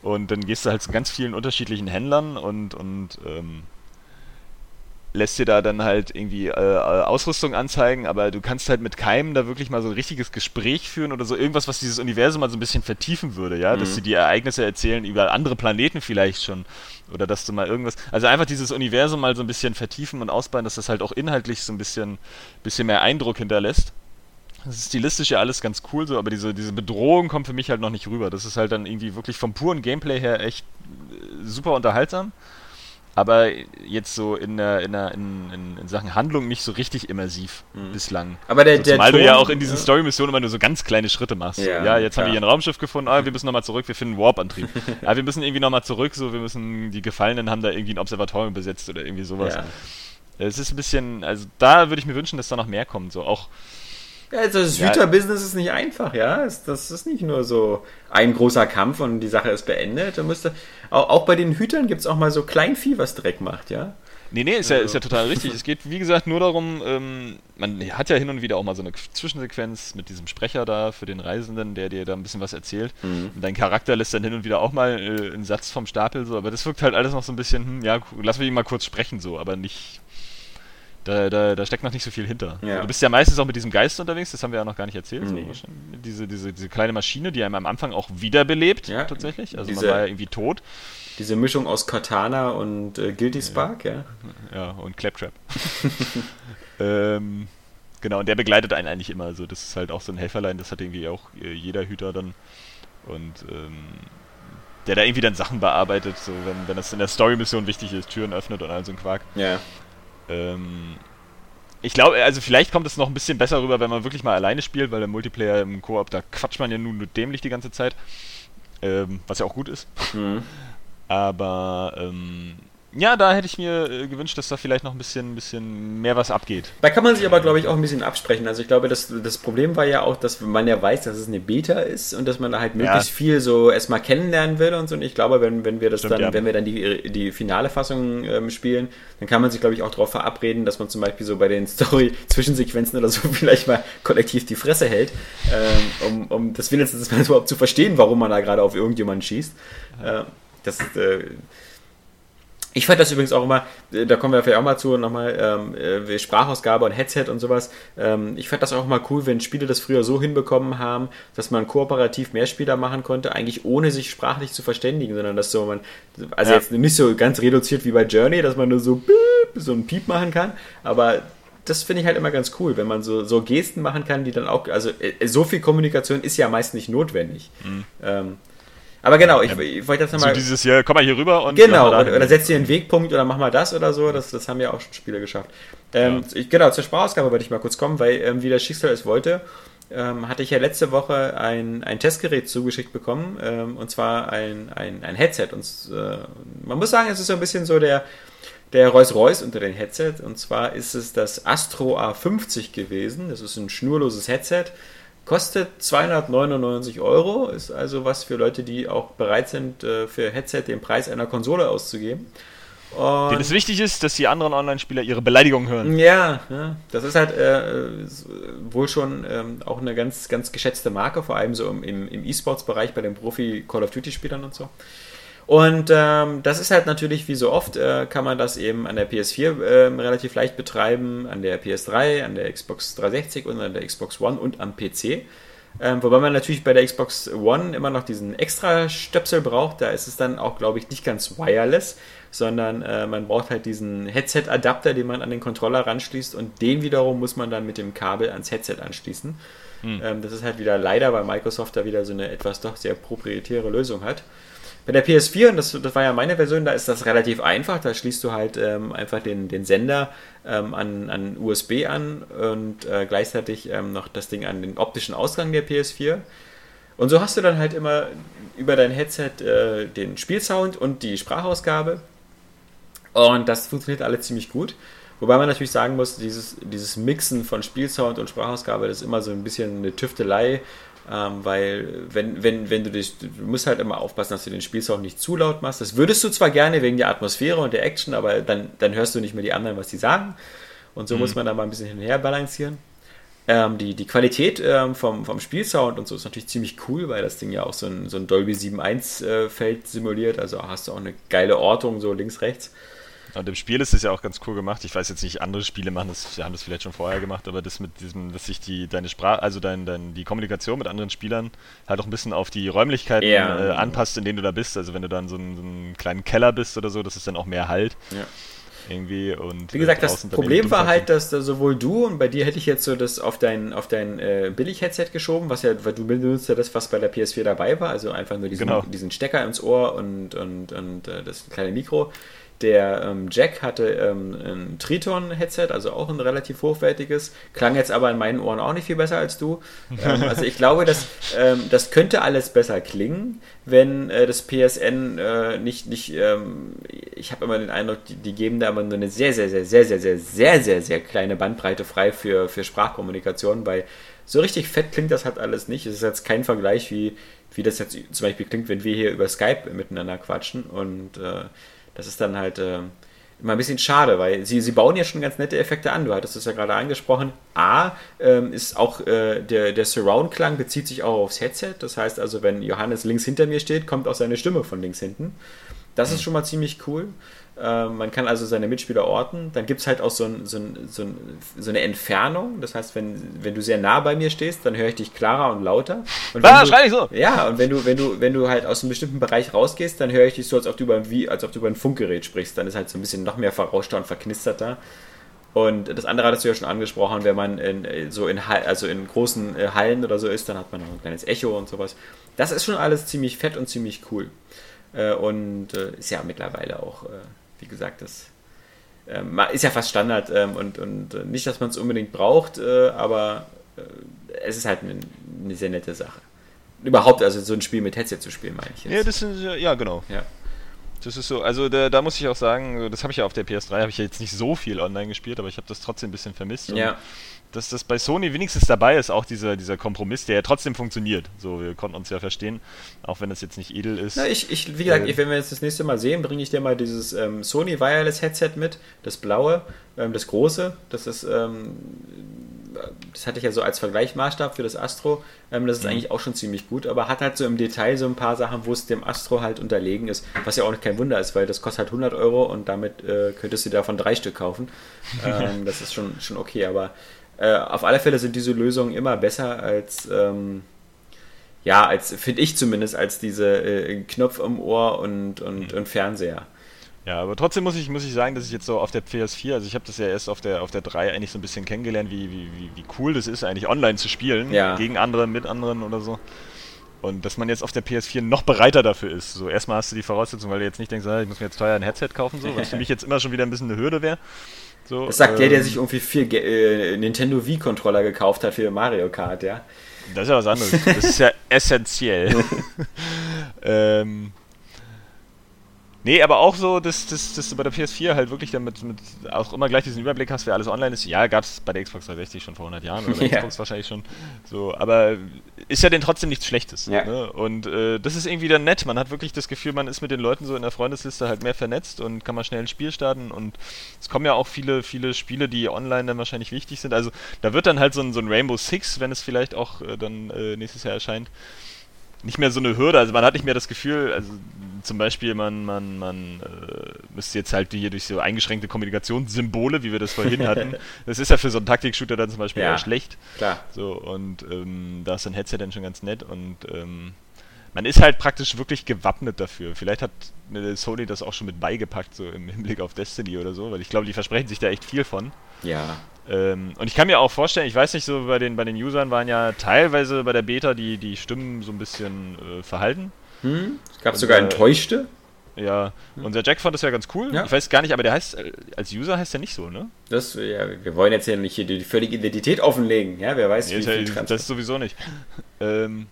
Und dann gehst du halt zu ganz vielen unterschiedlichen Händlern und, und ähm, lässt dir da dann halt irgendwie äh, Ausrüstung anzeigen, aber du kannst halt mit keinem da wirklich mal so ein richtiges Gespräch führen oder so irgendwas, was dieses Universum mal so ein bisschen vertiefen würde, ja, mhm. dass sie die Ereignisse erzählen über andere Planeten vielleicht schon oder dass du mal irgendwas, also einfach dieses Universum mal so ein bisschen vertiefen und ausbauen, dass das halt auch inhaltlich so ein bisschen, bisschen mehr Eindruck hinterlässt. Das ist stilistisch ja alles ganz cool so, aber diese, diese Bedrohung kommt für mich halt noch nicht rüber. Das ist halt dann irgendwie wirklich vom puren Gameplay her echt äh, super unterhaltsam aber jetzt so in, in, in, in, in, Sachen Handlung nicht so richtig immersiv mhm. bislang. Aber der, so, zumal der du ja auch in diesen ja. Story-Missionen immer nur so ganz kleine Schritte machst. Ja, ja jetzt klar. haben wir hier ein Raumschiff gefunden, ah, wir müssen nochmal zurück, wir finden Warp-Antrieb. *laughs* ja, wir müssen irgendwie nochmal zurück, so wir müssen, die Gefallenen haben da irgendwie ein Observatorium besetzt oder irgendwie sowas. Es ist ein bisschen, also da würde ich mir wünschen, dass da noch mehr kommt. So auch ja, also das ja. Hüter-Business ist nicht einfach, ja. Das ist nicht nur so ein großer Kampf und die Sache ist beendet. Du musst, auch, bei den Hütern gibt es auch mal so Kleinvieh, was Dreck macht, ja. Nee, nee, ist ja, ist ja also. total richtig. *laughs* Es geht, wie gesagt, nur darum, ähm, man hat ja hin und wieder auch mal so eine Zwischensequenz mit diesem Sprecher da für den Reisenden, der dir da ein bisschen was erzählt. Mhm. Und dein Charakter lässt dann hin und wieder auch mal äh, einen Satz vom Stapel, so, aber das wirkt halt alles noch so ein bisschen, hm, ja, lass ihn mal kurz sprechen, so, aber nicht da, da, da, steckt noch nicht so viel hinter. Ja. Du bist ja meistens auch mit diesem Geist unterwegs, das haben wir ja noch gar nicht erzählt. Nee. So, diese, diese, diese kleine Maschine, die einem am Anfang auch wiederbelebt, ja. tatsächlich. Also diese, man war ja irgendwie tot. Diese Mischung aus Katana und äh, Guilty Spark, ja. Ja, ja und Claptrap. *laughs* ähm, genau, und der begleitet einen eigentlich immer. Also das ist halt auch so ein Helferlein, das hat irgendwie auch äh, jeder Hüter dann. Und ähm, der da irgendwie dann Sachen bearbeitet, so wenn, wenn das in der Story-Mission wichtig ist, Türen öffnet und all so ein Quark. Ja. Ähm, ich glaube, also vielleicht kommt es noch ein bisschen besser rüber, wenn man wirklich mal alleine spielt, weil der Multiplayer im Koop, da quatscht man ja nun nur dämlich die ganze Zeit. Ähm, was ja auch gut ist. Mhm. Aber ähm, ja, da hätte ich mir äh, gewünscht, dass da vielleicht noch ein bisschen, bisschen mehr was abgeht. Da kann man sich aber, glaube ich, auch ein bisschen absprechen. Also ich glaube, das, das Problem war ja auch, dass man ja weiß, dass es eine Beta ist und dass man da halt möglichst ja. viel so erstmal kennenlernen will und so. Und ich glaube, wenn, wenn wir das Stimmt, dann, ja. wenn wir dann die, die finale Fassung ähm, spielen, dann kann man sich, glaube ich, auch darauf verabreden, dass man zum Beispiel so bei den *laughs* Story-Zwischensequenzen oder so *laughs* vielleicht mal kollektiv die Fresse hält, ähm, um, um das wenigstens überhaupt zu verstehen, warum man da gerade auf irgendjemanden schießt. Äh, das äh, ich fand das übrigens auch immer, äh, da kommen wir vielleicht auch mal zu, nochmal ähm, äh, Sprachausgabe und Headset und sowas. Ähm, ich fand das auch mal cool, wenn Spiele das früher so hinbekommen haben, dass man kooperativ Mehrspieler machen konnte, eigentlich ohne sich sprachlich zu verständigen, sondern dass so man, also ja. jetzt nicht so ganz reduziert wie bei Journey, dass man nur so so ein Piep machen kann, aber das finde ich halt immer ganz cool, wenn man so, so Gesten machen kann, die dann auch, also äh, so viel Kommunikation ist ja meist nicht notwendig. Mhm. Ähm, aber genau, ich, ich wollte jetzt nochmal. So dieses hier, komm mal hier rüber und. Genau, oder, oder setz dir einen Wegpunkt oder mach mal das oder so. Das, das haben ja auch schon Spiele geschafft. Ähm, ja. ich, genau, zur Sprachausgabe wollte ich mal kurz kommen, weil ähm, wie das Schicksal es wollte, ähm, hatte ich ja letzte Woche ein, ein Testgerät zugeschickt bekommen. Ähm, und zwar ein, ein, ein Headset. Und äh, man muss sagen, es ist so ein bisschen so der der Rolls-Royce unter den Headset. Und zwar ist es das Astro A50 gewesen. Das ist ein schnurloses Headset. Kostet 299 Euro, ist also was für Leute, die auch bereit sind, äh, für Headset den Preis einer Konsole auszugeben. Und Denn es wichtig ist, dass die anderen Online-Spieler ihre Beleidigungen hören. Ja, ja das ist halt äh, wohl schon ähm, auch eine ganz, ganz geschätzte Marke, vor allem so im, im E-Sports-Bereich bei den Profi-Call of Duty-Spielern und so. Und ähm, das ist halt natürlich, wie so oft, äh, kann man das eben an der PS4 äh, relativ leicht betreiben, an der PS3, an der Xbox 360 und an der Xbox One und am PC. Ähm, wobei man natürlich bei der Xbox One immer noch diesen extra Stöpsel braucht. Da ist es dann auch, glaube ich, nicht ganz wireless, sondern äh, man braucht halt diesen Headset-Adapter, den man an den Controller ranschließt und den wiederum muss man dann mit dem Kabel ans Headset anschließen. Hm. Ähm, das ist halt wieder leider, weil Microsoft da wieder so eine etwas doch sehr proprietäre Lösung hat. Bei der PS4, und das, das war ja meine Version, da ist das relativ einfach. Da schließt du halt ähm, einfach den, den Sender ähm, an, an USB an und äh, gleichzeitig ähm, noch das Ding an den optischen Ausgang der PS4. Und so hast du dann halt immer über dein Headset äh, den Spielsound und die Sprachausgabe. Und das funktioniert alle ziemlich gut. Wobei man natürlich sagen muss, dieses, dieses Mixen von Spielsound und Sprachausgabe, das ist immer so ein bisschen eine Tüftelei. Ähm, weil, wenn, wenn, wenn du dich, du musst halt immer aufpassen, dass du den Spielsound nicht zu laut machst. Das würdest du zwar gerne wegen der Atmosphäre und der Action, aber dann, dann hörst du nicht mehr die anderen, was die sagen. Und so mhm. muss man da mal ein bisschen hin und her balancieren. Ähm, die, die Qualität ähm, vom, vom Spielsound und so ist natürlich ziemlich cool, weil das Ding ja auch so ein, so ein Dolby 7.1 äh, Feld simuliert. Also hast du auch eine geile Ortung, so links, rechts. Und im Spiel ist es ja auch ganz cool gemacht. Ich weiß jetzt nicht, andere Spiele machen das, haben das vielleicht schon vorher gemacht, aber das mit diesem, dass sich die deine Sprache, also dein, dein, die Kommunikation mit anderen Spielern halt auch ein bisschen auf die Räumlichkeiten ja. äh, anpasst, in denen du da bist. Also wenn du dann so, ein, so einen kleinen Keller bist oder so, dass es dann auch mehr halt. Ja irgendwie und wie gesagt das Problem war halt dass da sowohl du und bei dir hätte ich jetzt so das auf dein auf dein äh, Billig Headset geschoben was ja weil du benutzt ja das was bei der PS4 dabei war also einfach nur diesen, genau. diesen Stecker ins Ohr und und und äh, das kleine Mikro der ähm, Jack hatte ähm, ein Triton-Headset, also auch ein relativ hochwertiges, klang jetzt aber in meinen Ohren auch nicht viel besser als du. Ähm, *laughs* also ich glaube, dass, ähm, das könnte alles besser klingen, wenn äh, das PSN äh, nicht, nicht ähm, ich habe immer den Eindruck, die, die, geben da immer nur eine sehr, sehr, sehr, sehr, sehr, sehr, sehr, sehr, sehr kleine Bandbreite frei für, für Sprachkommunikation, weil so richtig fett klingt das halt alles nicht. Es ist jetzt kein Vergleich, wie, wie das jetzt zum Beispiel klingt, wenn wir hier über Skype miteinander quatschen und äh, das ist dann halt äh, immer ein bisschen schade, weil sie, sie bauen ja schon ganz nette Effekte an. Du hattest es ja gerade angesprochen. A, ähm, ist auch äh, der, der Surround-Klang bezieht sich auch aufs Headset. Das heißt also, wenn Johannes links hinter mir steht, kommt auch seine Stimme von links hinten. Das ist schon mal ziemlich cool. Äh, man kann also seine Mitspieler orten. Dann gibt es halt auch so, ein, so, ein, so, ein, so, eine Entfernung. Das heißt, wenn, wenn du sehr nah bei mir stehst, dann höre ich dich klarer und lauter. Und ah, schrei ich so! Ja, und wenn du, wenn, du, wenn du halt aus einem bestimmten Bereich rausgehst, dann höre ich dich so, als ob, du über, wie, als ob du über ein Funkgerät sprichst. Dann ist halt so ein bisschen noch mehr verrauschter und verknisterter. Und das andere hattest du ja schon angesprochen, wenn man in, so in, also in großen äh, Hallen oder so ist, dann hat man noch ein kleines Echo und sowas. Das ist schon alles ziemlich fett und ziemlich cool. Äh, und äh, ist ja mittlerweile auch wie gesagt, das ähm, ist ja fast Standard ähm, und, und äh, nicht, dass man es unbedingt braucht, äh, aber äh, es ist halt eine, eine, sehr nette Sache. Überhaupt, also so ein Spiel mit Headset zu spielen, meine ich jetzt. Ja, das ist, ja, genau. Ja. Das ist so, also da, da muss ich auch sagen, das habe ich ja auf der PS3, habe ich ja jetzt nicht so viel online gespielt, aber ich habe das trotzdem ein bisschen vermisst. Ja. Dass das bei Sony wenigstens dabei ist, auch dieser, dieser Kompromiss, der ja trotzdem funktioniert. So, wir konnten uns ja verstehen, auch wenn das jetzt nicht edel ist. Na, ich, ich, wie gesagt, äh, wenn wir jetzt das nächste Mal sehen, bringe ich dir mal dieses ähm, Sony Wireless Headset mit, das blaue, ähm, das große, das ist ähm, das hatte ich ja so als Vergleichsmaßstab für das Astro. Ähm, das ist mhm. eigentlich auch schon ziemlich gut, aber hat halt so im Detail so ein paar Sachen, wo es dem Astro halt unterlegen ist, was ja auch kein Wunder ist, weil das kostet halt 100 Euro und damit äh, könntest du davon drei Stück kaufen. *laughs* Ähm, das ist schon, schon okay, aber äh, auf alle Fälle sind diese Lösungen immer besser als. Ähm, ja, als finde ich zumindest, als diese äh, Knopf im Ohr und, und, mhm. und Fernseher. Ja, aber trotzdem muss ich, muss ich sagen, dass ich jetzt so auf der PS4, also ich habe das ja erst auf der, auf der 3 eigentlich so ein bisschen kennengelernt, wie, wie, wie, cool das ist, eigentlich online zu spielen, ja. gegen andere, mit anderen oder so. Und dass man jetzt auf der PS4 noch bereiter dafür ist. So, erstmal hast du die Voraussetzung, weil du jetzt nicht denkst, ah, ich muss mir jetzt teuer ein Headset kaufen, so, was für *laughs* mich jetzt immer schon wieder ein bisschen eine Hürde wäre. So, das sagt ähm, der, der ähm, sich irgendwie vier äh, Nintendo Wii-Controller gekauft hat für Mario Kart, ja. Das ist ja was anderes. Das ist ja *laughs* essentiell. *laughs* ähm, Nee, aber auch so, dass, dass, dass du bei der PS4 halt wirklich damit mit auch immer gleich diesen Überblick hast, wer alles online ist. Ja, gab es bei der Xbox 360 schon vor 100 Jahren oder *laughs* bei der ja. Xbox wahrscheinlich schon. So, aber ist ja denn trotzdem nichts Schlechtes. Ja. Ne? Und äh, das ist irgendwie dann nett. Man hat wirklich das Gefühl, man ist mit den Leuten so in der Freundesliste halt mehr vernetzt und kann mal schnell ein Spiel starten. Und es kommen ja auch viele, viele Spiele, die online dann wahrscheinlich wichtig sind. Also da wird dann halt so ein, so ein Rainbow Six, wenn es vielleicht auch äh, dann äh, nächstes Jahr erscheint, nicht mehr so eine Hürde. Also man hat nicht mehr das Gefühl, also zum Beispiel, man, man, man äh, müsste jetzt halt hier durch so eingeschränkte Kommunikationssymbole, wie wir das vorhin *laughs* hatten, das ist ja für so einen Taktik-Shooter dann zum Beispiel ja, eher schlecht. Klar. So, und ähm, da ist ein Headset dann schon ganz nett und ähm, man ist halt praktisch wirklich gewappnet dafür. Vielleicht hat Sony das auch schon mit beigepackt, so im Hinblick auf Destiny oder so, weil ich glaube, die versprechen sich da echt viel von. Ja. Ähm, und ich kann mir auch vorstellen, ich weiß nicht, so bei den, bei den Usern waren ja teilweise bei der Beta die, die Stimmen so ein bisschen äh, verhalten. Hm? Es gab und, sogar enttäuschte. Ja, hm. unser Jack fand das ja ganz cool. Ja. Ich weiß gar nicht, aber der heißt, äh, als User heißt er nicht so, ne? Das, ja, wir wollen jetzt ja nicht hier die, die völlige Identität offenlegen, ja, wer weiß, nee, wie viel ja, Das ist sowieso nicht. ähm,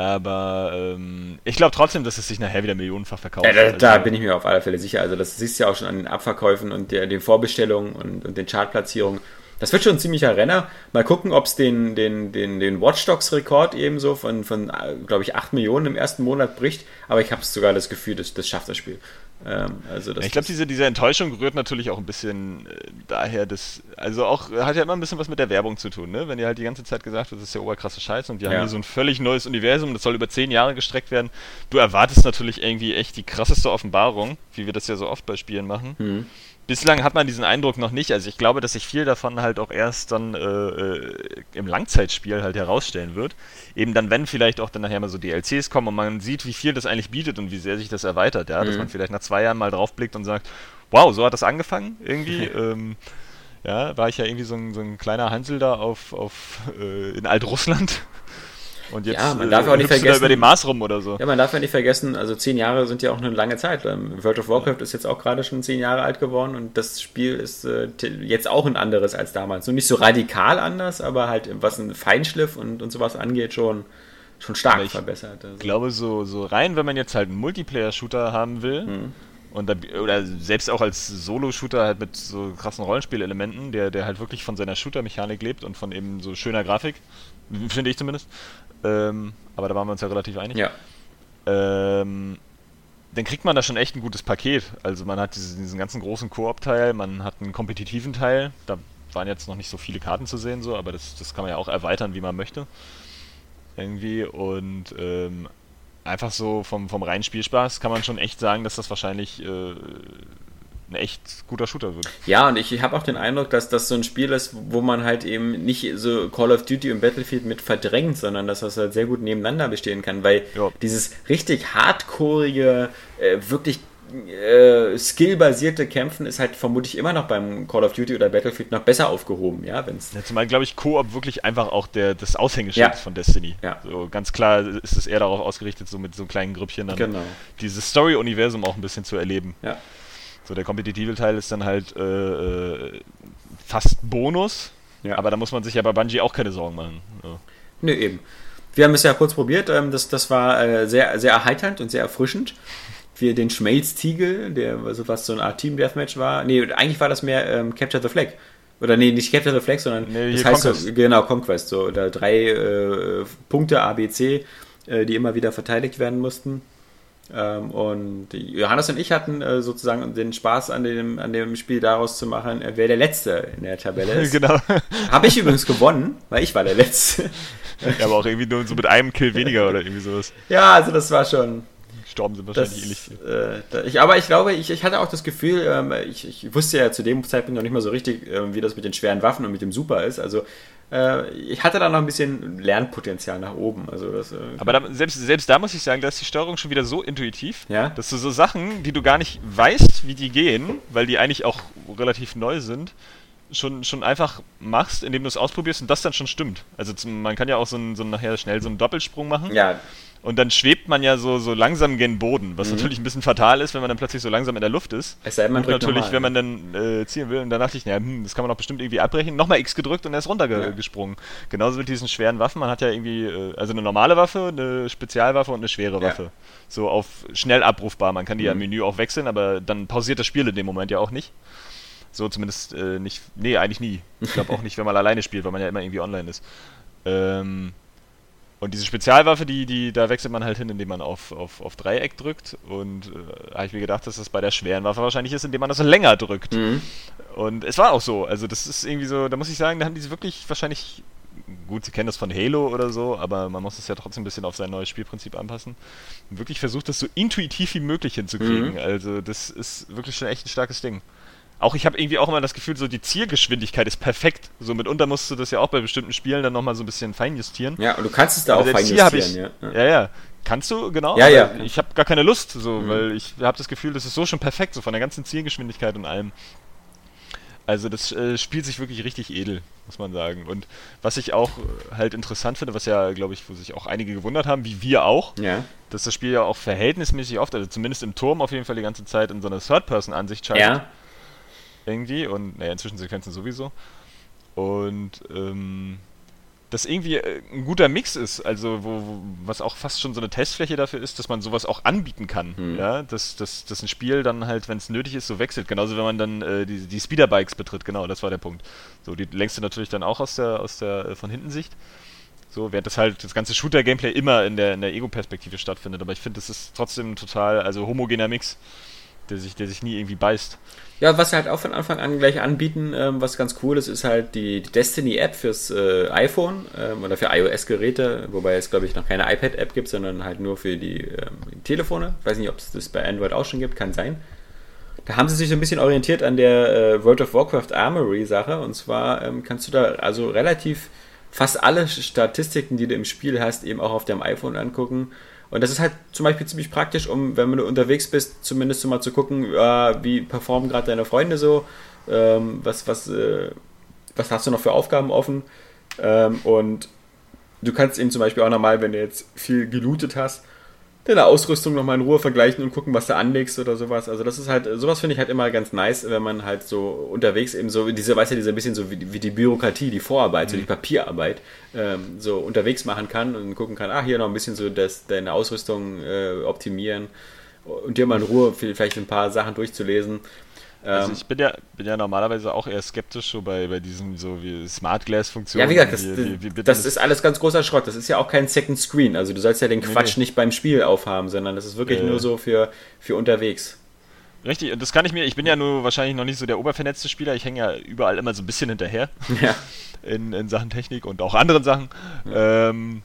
aber ähm, ich glaube trotzdem, dass es sich nachher wieder millionenfach verkauft. Ja, da, also, da, bin ich mir auf alle Fälle sicher. Also das siehst du ja auch schon an den Abverkäufen und der, den Vorbestellungen und, und den Chartplatzierungen. Das wird schon ein ziemlicher Renner. Mal gucken, ob es den, den, den, den Watch Dogs-Rekord ebenso von, von glaube ich, 8 Millionen im ersten Monat bricht. Aber ich habe sogar das Gefühl, das, das schafft das Spiel. Ähm, also ich glaube, diese, diese Enttäuschung rührt natürlich auch ein bisschen äh, daher, dass, also auch, hat ja immer ein bisschen was mit der Werbung zu tun, ne? Wenn dir halt die ganze Zeit gesagt wird, das ist ja oberkrasse Scheiße und die ja. haben hier so ein völlig neues Universum, das soll über zehn Jahre gestreckt werden. Du erwartest natürlich irgendwie echt die krasseste Offenbarung, wie wir das ja so oft bei Spielen machen. Mhm bislang hat man diesen Eindruck noch nicht. Also ich glaube, dass sich viel davon halt auch erst dann äh, äh, im Langzeitspiel halt herausstellen wird. Eben dann, wenn vielleicht auch dann nachher mal so DLCs kommen und man sieht, wie viel das eigentlich bietet und wie sehr sich das erweitert, ja, mhm. dass man vielleicht nach zwei Jahren mal draufblickt und sagt, wow, so hat das angefangen irgendwie. *laughs* ähm, ja, war ich ja irgendwie so ein, so ein kleiner Hansel da auf, auf äh, in Altrussland und jetzt ja, man darf äh, auch nicht vergessen, über den Mars rum oder so. Ja, man darf ja nicht vergessen, also zehn Jahre sind ja auch eine lange Zeit. Ähm, World of Warcraft ja. ist jetzt auch gerade schon zehn Jahre alt geworden und das Spiel ist äh, jetzt auch ein anderes als damals. Nur nicht so radikal anders, aber halt was ein Feinschliff und, und sowas angeht, schon, schon stark ich verbessert. Also. Ich glaube, so, so rein, wenn man jetzt halt einen Multiplayer-Shooter haben will, hm. Und da, oder selbst auch als Solo-Shooter halt mit so krassen Rollenspielelementen, der, der halt wirklich von seiner Shooter-Mechanik lebt und von eben so schöner Grafik, finde ich zumindest, ähm, aber da waren wir uns ja relativ einig. Ja. Ähm, dann kriegt man da schon echt ein gutes Paket. Also man hat diesen, diesen ganzen großen Koop-Teil, man hat einen kompetitiven Teil. Da waren jetzt noch nicht so viele Karten zu sehen, so, aber das, das kann man ja auch erweitern, wie man möchte. Irgendwie. Und ähm, einfach so vom, vom reinen Spielspaß kann man schon echt sagen, dass das wahrscheinlich äh, ein echt guter Shooter wird. Ja, und ich habe auch den Eindruck, dass das so ein Spiel ist, wo man halt eben nicht so Call of Duty und Battlefield mit verdrängt, sondern dass das halt sehr gut nebeneinander bestehen kann, weil ja. dieses richtig hardcoreige, äh, wirklich äh, skillbasierte Kämpfen ist halt vermutlich immer noch beim Call of Duty oder Battlefield noch besser aufgehoben, ja, wenn's. Ja, zumal glaube ich Koop wirklich einfach auch der das Aushängeschild ja. von Destiny. Ja. So ganz klar ist es eher darauf ausgerichtet, so mit so kleinen Grüppchen dann genau. dieses Story-Universum auch ein bisschen zu erleben. Ja. So, der kompetitive Teil ist dann halt äh, äh, fast Bonus, ja. aber da muss man sich ja bei Bungie auch keine Sorgen machen. Ja. Nö, eben. Wir haben es ja kurz probiert, ähm, das, das war äh, sehr, sehr erheiternd und sehr erfrischend. wir den Schmelztiegel, der also was so eine Art Team Deathmatch war. Nee, eigentlich war das mehr ähm, Capture the Flag. Oder nee, nicht Capture the Flag, sondern nee, das heißt Conquest. So, genau, Conquest. So, oder drei äh, Punkte ABC, äh, die immer wieder verteidigt werden mussten. Ähm, und Johannes und ich hatten äh, sozusagen den Spaß an dem, an dem Spiel daraus zu machen, wer der Letzte in der Tabelle *laughs* ist. genau. Habe ich übrigens gewonnen, weil ich war der Letzte. *laughs* Ja, aber auch irgendwie nur so mit einem Kill weniger oder irgendwie sowas. Ja, also das war schon, gestorben sind wahrscheinlich das, ähnlich viel. Äh, ich, aber ich glaube, ich, ich hatte auch das Gefühl, ähm, ich, ich, wusste ja zu dem Zeitpunkt noch nicht mal so richtig, äh, wie das mit den schweren Waffen und mit dem Super ist. Also äh, ich hatte da noch ein bisschen Lernpotenzial nach oben. Also das, äh, aber da, selbst, selbst da muss ich sagen, da ist die Steuerung schon wieder so intuitiv, ja? dass du so Sachen, die du gar nicht weißt, wie die gehen, weil die eigentlich auch relativ neu sind, schon, schon einfach machst, indem du es ausprobierst und das dann schon stimmt. Also zum, man kann ja auch so, ein, so nachher schnell so einen Doppelsprung machen. Ja. Und dann schwebt man ja so, so langsam gen Boden, was mhm. natürlich ein bisschen fatal ist, wenn man dann plötzlich so langsam in der Luft ist. Es sei denn, man drückt natürlich, normal, wenn man dann äh, zielen will. Und dann dachte ich, naja, hm, das kann man doch bestimmt irgendwie abbrechen. Nochmal X gedrückt und er ist runtergesprungen. Ja. Genauso mit diesen schweren Waffen. Man hat ja irgendwie, äh, also eine normale Waffe, eine Spezialwaffe und eine schwere Waffe. Ja. So auf schnell abrufbar. Man kann die mhm. ja im Menü auch wechseln, aber dann pausiert das Spiel in dem Moment ja auch nicht. So zumindest äh, nicht, nee, eigentlich nie. Ich glaube auch nicht, wenn man *laughs* alleine spielt, weil man ja immer irgendwie online ist. Ähm, und diese Spezialwaffe, die, die, da wechselt man halt hin, indem man auf, auf, auf Dreieck drückt. Und äh, habe ich mir gedacht, dass das bei der schweren Waffe wahrscheinlich ist, indem man das länger drückt. Mhm. Und es war auch so. Also das ist irgendwie so, da muss ich sagen, da haben die wirklich wahrscheinlich, gut, sie kennen das von Halo oder so, aber man muss es ja trotzdem ein bisschen auf sein neues Spielprinzip anpassen. Und wirklich versucht, das so intuitiv wie möglich hinzukriegen. Mhm. Also das ist wirklich schon echt ein starkes Ding auch ich habe irgendwie auch immer das Gefühl, so die Zielgeschwindigkeit ist perfekt. So mitunter musst du das ja auch bei bestimmten Spielen dann nochmal so ein bisschen feinjustieren. Ja, und du kannst es da auch feinjustieren. Ich, ja. ja, ja. Kannst du, genau. Ja, ja. Ich habe gar keine Lust, so, mhm. weil ich habe das Gefühl, das ist so schon perfekt, so von der ganzen Zielgeschwindigkeit und allem. Also das äh, spielt sich wirklich richtig edel, muss man sagen. Und was ich auch halt interessant finde, was ja, glaube ich, wo sich auch einige gewundert haben, wie wir auch, ja. dass das Spiel ja auch verhältnismäßig oft, also zumindest im Turm auf jeden Fall die ganze Zeit in so einer Third-Person-Ansicht schaltet. Ja irgendwie und naja, in Zwischensequenzen sowieso. Und ähm, das irgendwie äh, ein guter Mix ist, also wo, wo, was auch fast schon so eine Testfläche dafür ist, dass man sowas auch anbieten kann. Hm. Ja, dass, dass, dass ein Spiel dann halt, wenn es nötig ist, so wechselt. Genauso wenn man dann äh, die, die Speederbikes betritt, genau, das war der Punkt. So, die lenkst du natürlich dann auch aus der, aus der äh, von hinten Sicht. So, während das halt das ganze Shooter-Gameplay immer in der, in der Ego-Perspektive stattfindet. Aber ich finde, das ist trotzdem ein total, also homogener Mix, der sich, der sich nie irgendwie beißt. Ja, was sie halt auch von Anfang an gleich anbieten, ähm, was ganz cool ist, ist halt die, die Destiny-App fürs äh, iPhone ähm, oder für iOS-Geräte, wobei es, glaube ich, noch keine iPad-App gibt, sondern halt nur für die ähm, Telefone. Ich weiß nicht, ob es das bei Android auch schon gibt, kann sein. Da haben sie sich so ein bisschen orientiert an der äh, World of Warcraft Armory-Sache. Und zwar ähm, kannst du da also relativ fast alle Statistiken, die du im Spiel hast, eben auch auf deinem iPhone angucken. Und das ist halt zum Beispiel ziemlich praktisch, um, wenn du unterwegs bist, zumindest mal zu gucken, äh, wie performen gerade deine Freunde so, ähm, was, was, äh, was hast du noch für Aufgaben offen. Ähm, und du kannst eben zum Beispiel auch nochmal, wenn du jetzt viel gelootet hast, deine Ausrüstung nochmal in Ruhe vergleichen und gucken, was du anlegst oder sowas. Also das ist halt, sowas finde ich halt immer ganz nice, wenn man halt so unterwegs eben so, diese, weißt du, diese bisschen so wie, wie die Bürokratie, die Vorarbeit, mhm. so die Papierarbeit, ähm, so unterwegs machen kann und gucken kann, ah, hier noch ein bisschen so das, deine Ausrüstung äh, optimieren und dir mal in Ruhe vielleicht ein paar Sachen durchzulesen. Also ähm, ich bin ja, bin ja normalerweise auch eher skeptisch so bei, bei diesem so wie Smart Glass Funktion. Ja, wie gesagt, das, wie, wie, wie das ist alles ganz großer Schrott. Das ist ja auch kein Second Screen. Also du sollst ja den Quatsch nee, nicht beim Spiel aufhaben, sondern das ist wirklich äh, nur so für, für unterwegs. Richtig, und das kann ich mir, ich bin ja nur wahrscheinlich noch nicht so der obervernetzte Spieler, ich hänge ja überall immer so ein bisschen hinterher. Ja. *laughs* In, in Sachen Technik und auch anderen Sachen. Ja. Ähm,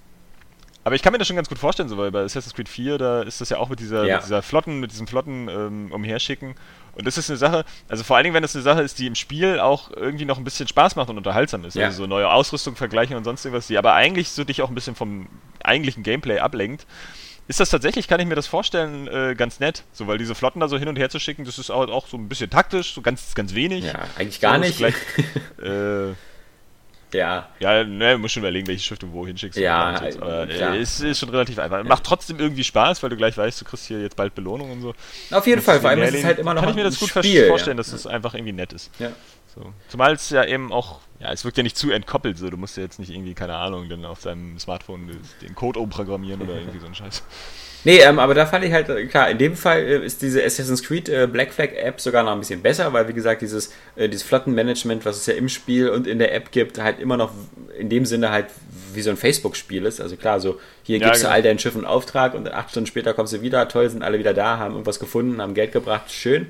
aber ich kann mir das schon ganz gut vorstellen, so, weil bei Assassin's Creed 4, da ist das ja auch mit dieser, ja. mit dieser Flotten, mit diesem Flotten ähm, umherschicken und das ist eine Sache, also vor allen Dingen, wenn das eine Sache ist, die im Spiel auch irgendwie noch ein bisschen Spaß macht und unterhaltsam ist. Ja. Also so neue Ausrüstung vergleichen und sonst irgendwas, die aber eigentlich so dich auch ein bisschen vom eigentlichen Gameplay ablenkt. Ist das tatsächlich, kann ich mir das vorstellen, äh, ganz nett. So, weil diese Flotten da so hin und her zu schicken, das ist auch, auch so ein bisschen taktisch, so ganz, ganz wenig. Ja, eigentlich gar so, nicht. *laughs* Äh, ja. Ja, ne, muss schon überlegen, welche Schrift du wo hinschickst. Ja, so. aber äh, ist, ist schon relativ einfach. Macht trotzdem irgendwie Spaß, weil du gleich weißt, du kriegst hier jetzt bald Belohnung und so. Auf jeden Fall, vor allem ist es halt immer noch Kann ich mir das gut Spiel, vorstellen, ja. dass es einfach irgendwie nett ist. Ja. So. Zumal es ja eben auch, ja, es wirkt ja nicht zu entkoppelt, so du musst ja jetzt nicht irgendwie, keine Ahnung, dann auf deinem Smartphone den Code umprogrammieren oder irgendwie so ein Scheiß. Nee, ähm, aber da fand ich halt, äh, klar, in dem Fall äh, ist diese Assassin's Creed äh, Black Flag App sogar noch ein bisschen besser, weil wie gesagt, dieses, äh, dieses Flottenmanagement, was es ja im Spiel und in der App gibt, halt immer noch in dem Sinne halt wie so ein Facebook-Spiel ist. Also klar, so hier ja, gibst genau. du all deinen Schiffen Auftrag und acht Stunden später kommst du wieder, toll, sind alle wieder da, haben irgendwas gefunden, haben Geld gebracht, schön.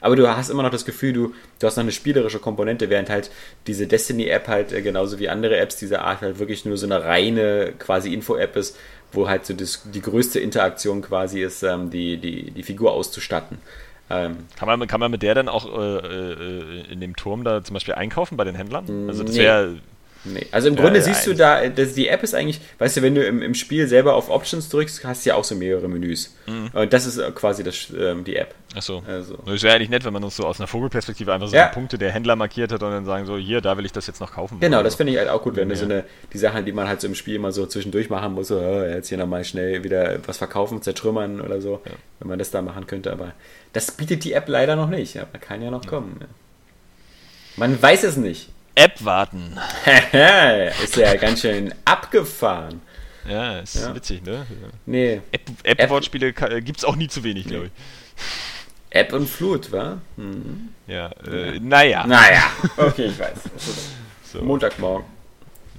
Aber du hast immer noch das Gefühl, du, du hast noch eine spielerische Komponente, während halt diese Destiny-App halt äh, genauso wie andere Apps dieser Art halt wirklich nur so eine reine quasi Info-App ist, wo halt so das, die größte Interaktion quasi ist, ähm, die, die, die Figur auszustatten. Ähm, kann, man, kann man mit der dann auch äh, äh, in dem Turm da zum Beispiel einkaufen bei den Händlern? Also das wäre Nee. Also im Grunde ja, siehst du da, das, die App ist eigentlich, weißt du, wenn du im, im Spiel selber auf Options drückst, hast du ja auch so mehrere Menüs. Mhm. Und das ist quasi das, ähm, die App. Achso. Also. Das wäre eigentlich nett, wenn man uns so aus einer Vogelperspektive einfach so ja. die Punkte der Händler markiert hat und dann sagen so, hier, da will ich das jetzt noch kaufen. Genau, das finde ich halt auch gut, wenn ja. du so eine, die Sachen, die man halt so im Spiel immer so zwischendurch machen muss, so, oh, jetzt hier nochmal schnell wieder was verkaufen, zertrümmern oder so, ja. wenn man das da machen könnte, aber das bietet die App leider noch nicht, aber kann ja noch kommen. Man weiß es nicht. App warten. *laughs* ist ja ganz schön abgefahren. Ja, ist ja. witzig, ne? Nee. App-Wortspiele App äh, gibt es auch nie zu wenig, glaube ich. App und Flut, wa? Mhm. Ja, äh, naja. Naja, okay, ich weiß. *laughs* So. Montagmorgen.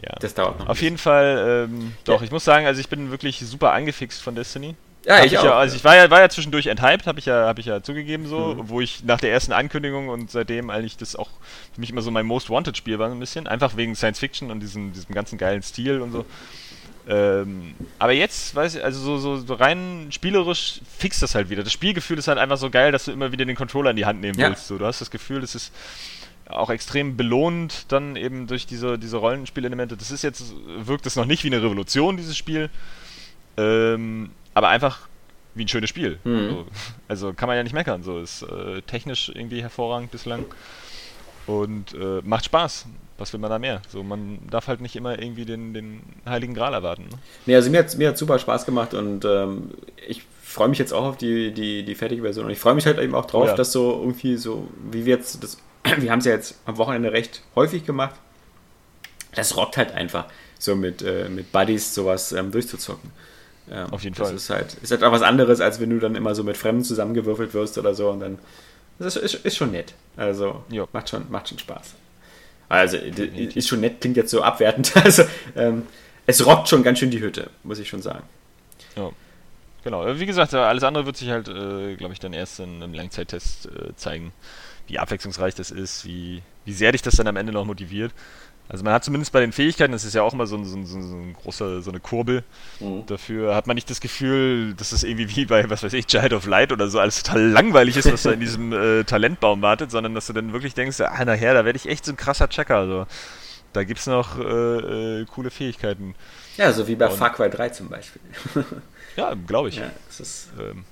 Ja. Das dauert noch. Auf jeden Fall, ähm, doch, ja. ich muss sagen, also ich bin wirklich super angefixt von Destiny. Ja, ich, ich, auch. Ja, also ich war ja, war ja zwischendurch enthyped, habe ich ja, habe ich ja zugegeben so, mhm. wo ich nach der ersten Ankündigung und seitdem eigentlich das auch für mich immer so mein Most Wanted Spiel war ein bisschen, einfach wegen Science Fiction und diesem, diesem ganzen geilen Stil und so. Ähm, aber jetzt, weiß ich, also so, so, so, rein spielerisch fixt das halt wieder. Das Spielgefühl ist halt einfach so geil, dass du immer wieder den Controller in die Hand nehmen ja. willst. So, du hast das Gefühl, es ist auch extrem belohnt dann eben durch diese, diese Rollenspielelemente. Das ist jetzt, wirkt es noch nicht wie eine Revolution, dieses Spiel. Ähm, aber einfach wie ein schönes Spiel. Mhm. Also, *laughs* also, kann man ja nicht meckern. So ist äh, technisch irgendwie hervorragend bislang und äh, macht Spaß. Was will man da mehr? So, man darf halt nicht immer irgendwie den, den Heiligen Gral erwarten. Ne? Nee, also mir hat mir hat super Spaß gemacht und ähm, ich freue mich jetzt auch auf die, die, die fertige Version und ich freue mich halt eben auch drauf, ja. dass so irgendwie so, wie wir jetzt das, *clears throat* wir haben es ja jetzt am Wochenende recht häufig gemacht. Das rockt halt einfach, so mit, äh, mit Buddies sowas ähm, durchzuzocken. Ja, Auf jeden das Fall. Ist halt, ist halt auch was anderes, als wenn du dann immer so mit Fremden zusammengewürfelt wirst oder so und dann. Das ist, ist, ist schon nett. Also jo. macht schon, macht schon Spaß. Also ist schon nett, klingt jetzt so abwertend. *laughs* Also ähm, es rockt schon ganz schön die Hütte, muss ich schon sagen. Ja. Genau. Wie gesagt, alles andere wird sich halt, äh, glaube ich, dann erst in einem Langzeittest äh, zeigen, wie abwechslungsreich das ist, wie, wie sehr dich das dann am Ende noch motiviert. Also man hat zumindest bei den Fähigkeiten, das ist ja auch immer so ein, so ein, so ein großer, so eine Kurbel. Mhm. Dafür hat man nicht das Gefühl, dass es irgendwie wie bei, was weiß ich, Child of Light oder so alles total langweilig ist, was da in diesem äh, Talentbaum wartet, sondern dass du dann wirklich denkst, ah, nachher, da werde ich echt so ein krasser Checker. Also, da gibt es noch äh, äh, coole Fähigkeiten. Ja, so wie bei Und, Far Cry 3 zum Beispiel. ja, glaube ich. Ja, es ist ähm,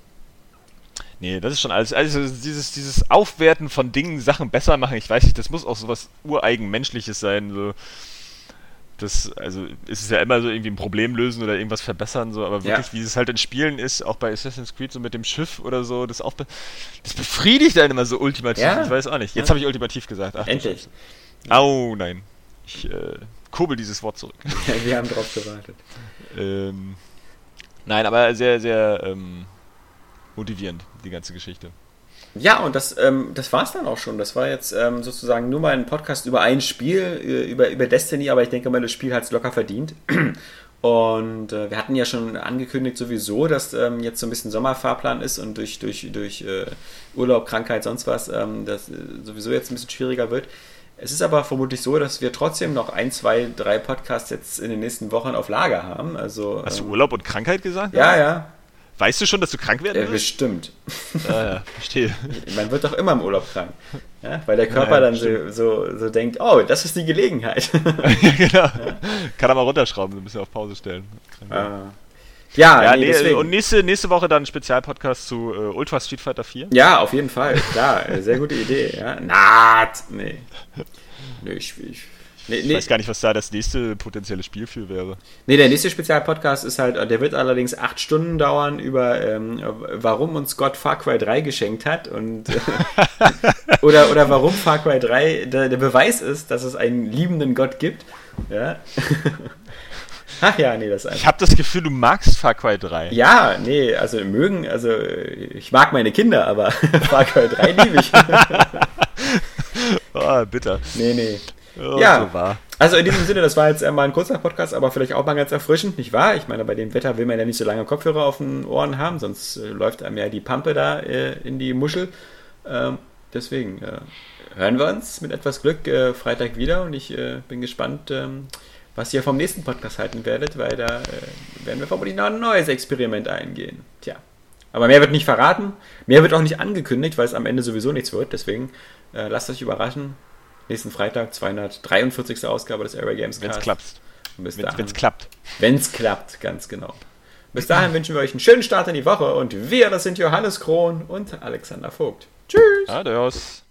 Nee, das ist schon alles. Also dieses, dieses Aufwerten von Dingen, Sachen besser machen, ich weiß nicht, das muss auch so was ureigenmenschliches sein. So. Das, also ist es ja immer so irgendwie ein Problem lösen oder irgendwas verbessern, so, aber wirklich, ja. wie es halt in Spielen ist, auch bei Assassin's Creed so mit dem Schiff oder so, das auch be das befriedigt einen immer so ultimativ. Ja. Ich weiß auch nicht. Jetzt ja. habe ich ultimativ gesagt. Ach, Endlich. Au, oh, nein. Ich äh, kurbel dieses Wort zurück. *laughs* Wir haben drauf gewartet. ähm, nein, aber sehr, sehr ähm, motivierend, die ganze Geschichte. Ja, und das, ähm, das war es dann auch schon. Das war jetzt ähm, sozusagen nur mal ein Podcast über ein Spiel, äh, über, über Destiny, aber ich denke mal, das Spiel hat es locker verdient. *clears throat* Und äh, wir hatten ja schon angekündigt sowieso, dass ähm, jetzt so ein bisschen Sommerfahrplan ist und durch, durch, durch äh, Urlaub, Krankheit, sonst was, ähm, das äh, sowieso jetzt ein bisschen schwieriger wird. Es ist aber vermutlich so, dass wir trotzdem noch ein, zwei, drei Podcasts jetzt in den nächsten Wochen auf Lager haben. Also, Hast du Urlaub und Krankheit gesagt? Ja, ja. Weißt du schon, dass du krank werden wirst? Ja, bestimmt. Ah, ja, verstehe. *laughs* Man wird doch immer im Urlaub krank. Ja? Weil der Körper ja, dann so, so, so, denkt, oh, das ist die Gelegenheit. *laughs* ja, genau. *laughs* Kann er mal runterschrauben, so ein bisschen auf Pause stellen. Ah. Ja, ja nee, nee, und nächste, nächste Woche dann ein Spezialpodcast zu äh, Ultra Street Fighter 4. Ja, auf jeden Fall. Klar, sehr gute Idee. Ja. Na, nee. Nee, ich, ich Nee, ich nee. weiß gar nicht, was da das nächste potenzielle Spiel für wäre. Nee, der nächste Spezialpodcast ist halt, der wird allerdings acht Stunden dauern über, ähm, warum uns Gott Far Cry 3 geschenkt hat und *laughs* *laughs* oder, oder warum Far Cry 3 der, der Beweis ist, dass es einen liebenden Gott gibt. Ja. *laughs* Ach ja, nee, das ist Ich habe das Gefühl, du magst Far Cry 3. Ja, nee, also mögen, also ich mag meine Kinder, aber Far Cry 3 liebe ich. oh, bitter. Nee, nee. Oh, ja, so also in diesem Sinne, das war jetzt mal ein kurzer Podcast, aber vielleicht auch mal ganz erfrischend, nicht wahr? Ich meine, bei dem Wetter will man ja nicht so lange Kopfhörer auf den Ohren haben, sonst äh, läuft einem ja die Pampe da äh, in die Muschel. Ähm, deswegen äh, hören wir uns mit etwas Glück äh, Freitag wieder und ich äh, bin gespannt, ähm, was ihr vom nächsten Podcast halten werdet, weil da äh, werden wir vermutlich noch ein neues Experiment eingehen. Tja. Aber mehr wird nicht verraten, mehr wird auch nicht angekündigt, weil es am Ende sowieso nichts wird. Deswegen lasst euch überraschen nächsten Freitag, 243. Ausgabe des Area Games Wenn es klappt. Wenn es klappt. Wenn es klappt, ganz genau. Bis dahin wünschen wir euch einen schönen Start in die Woche und wir, das sind Johannes Krohn und Alexander Vogt. Tschüss. Adios.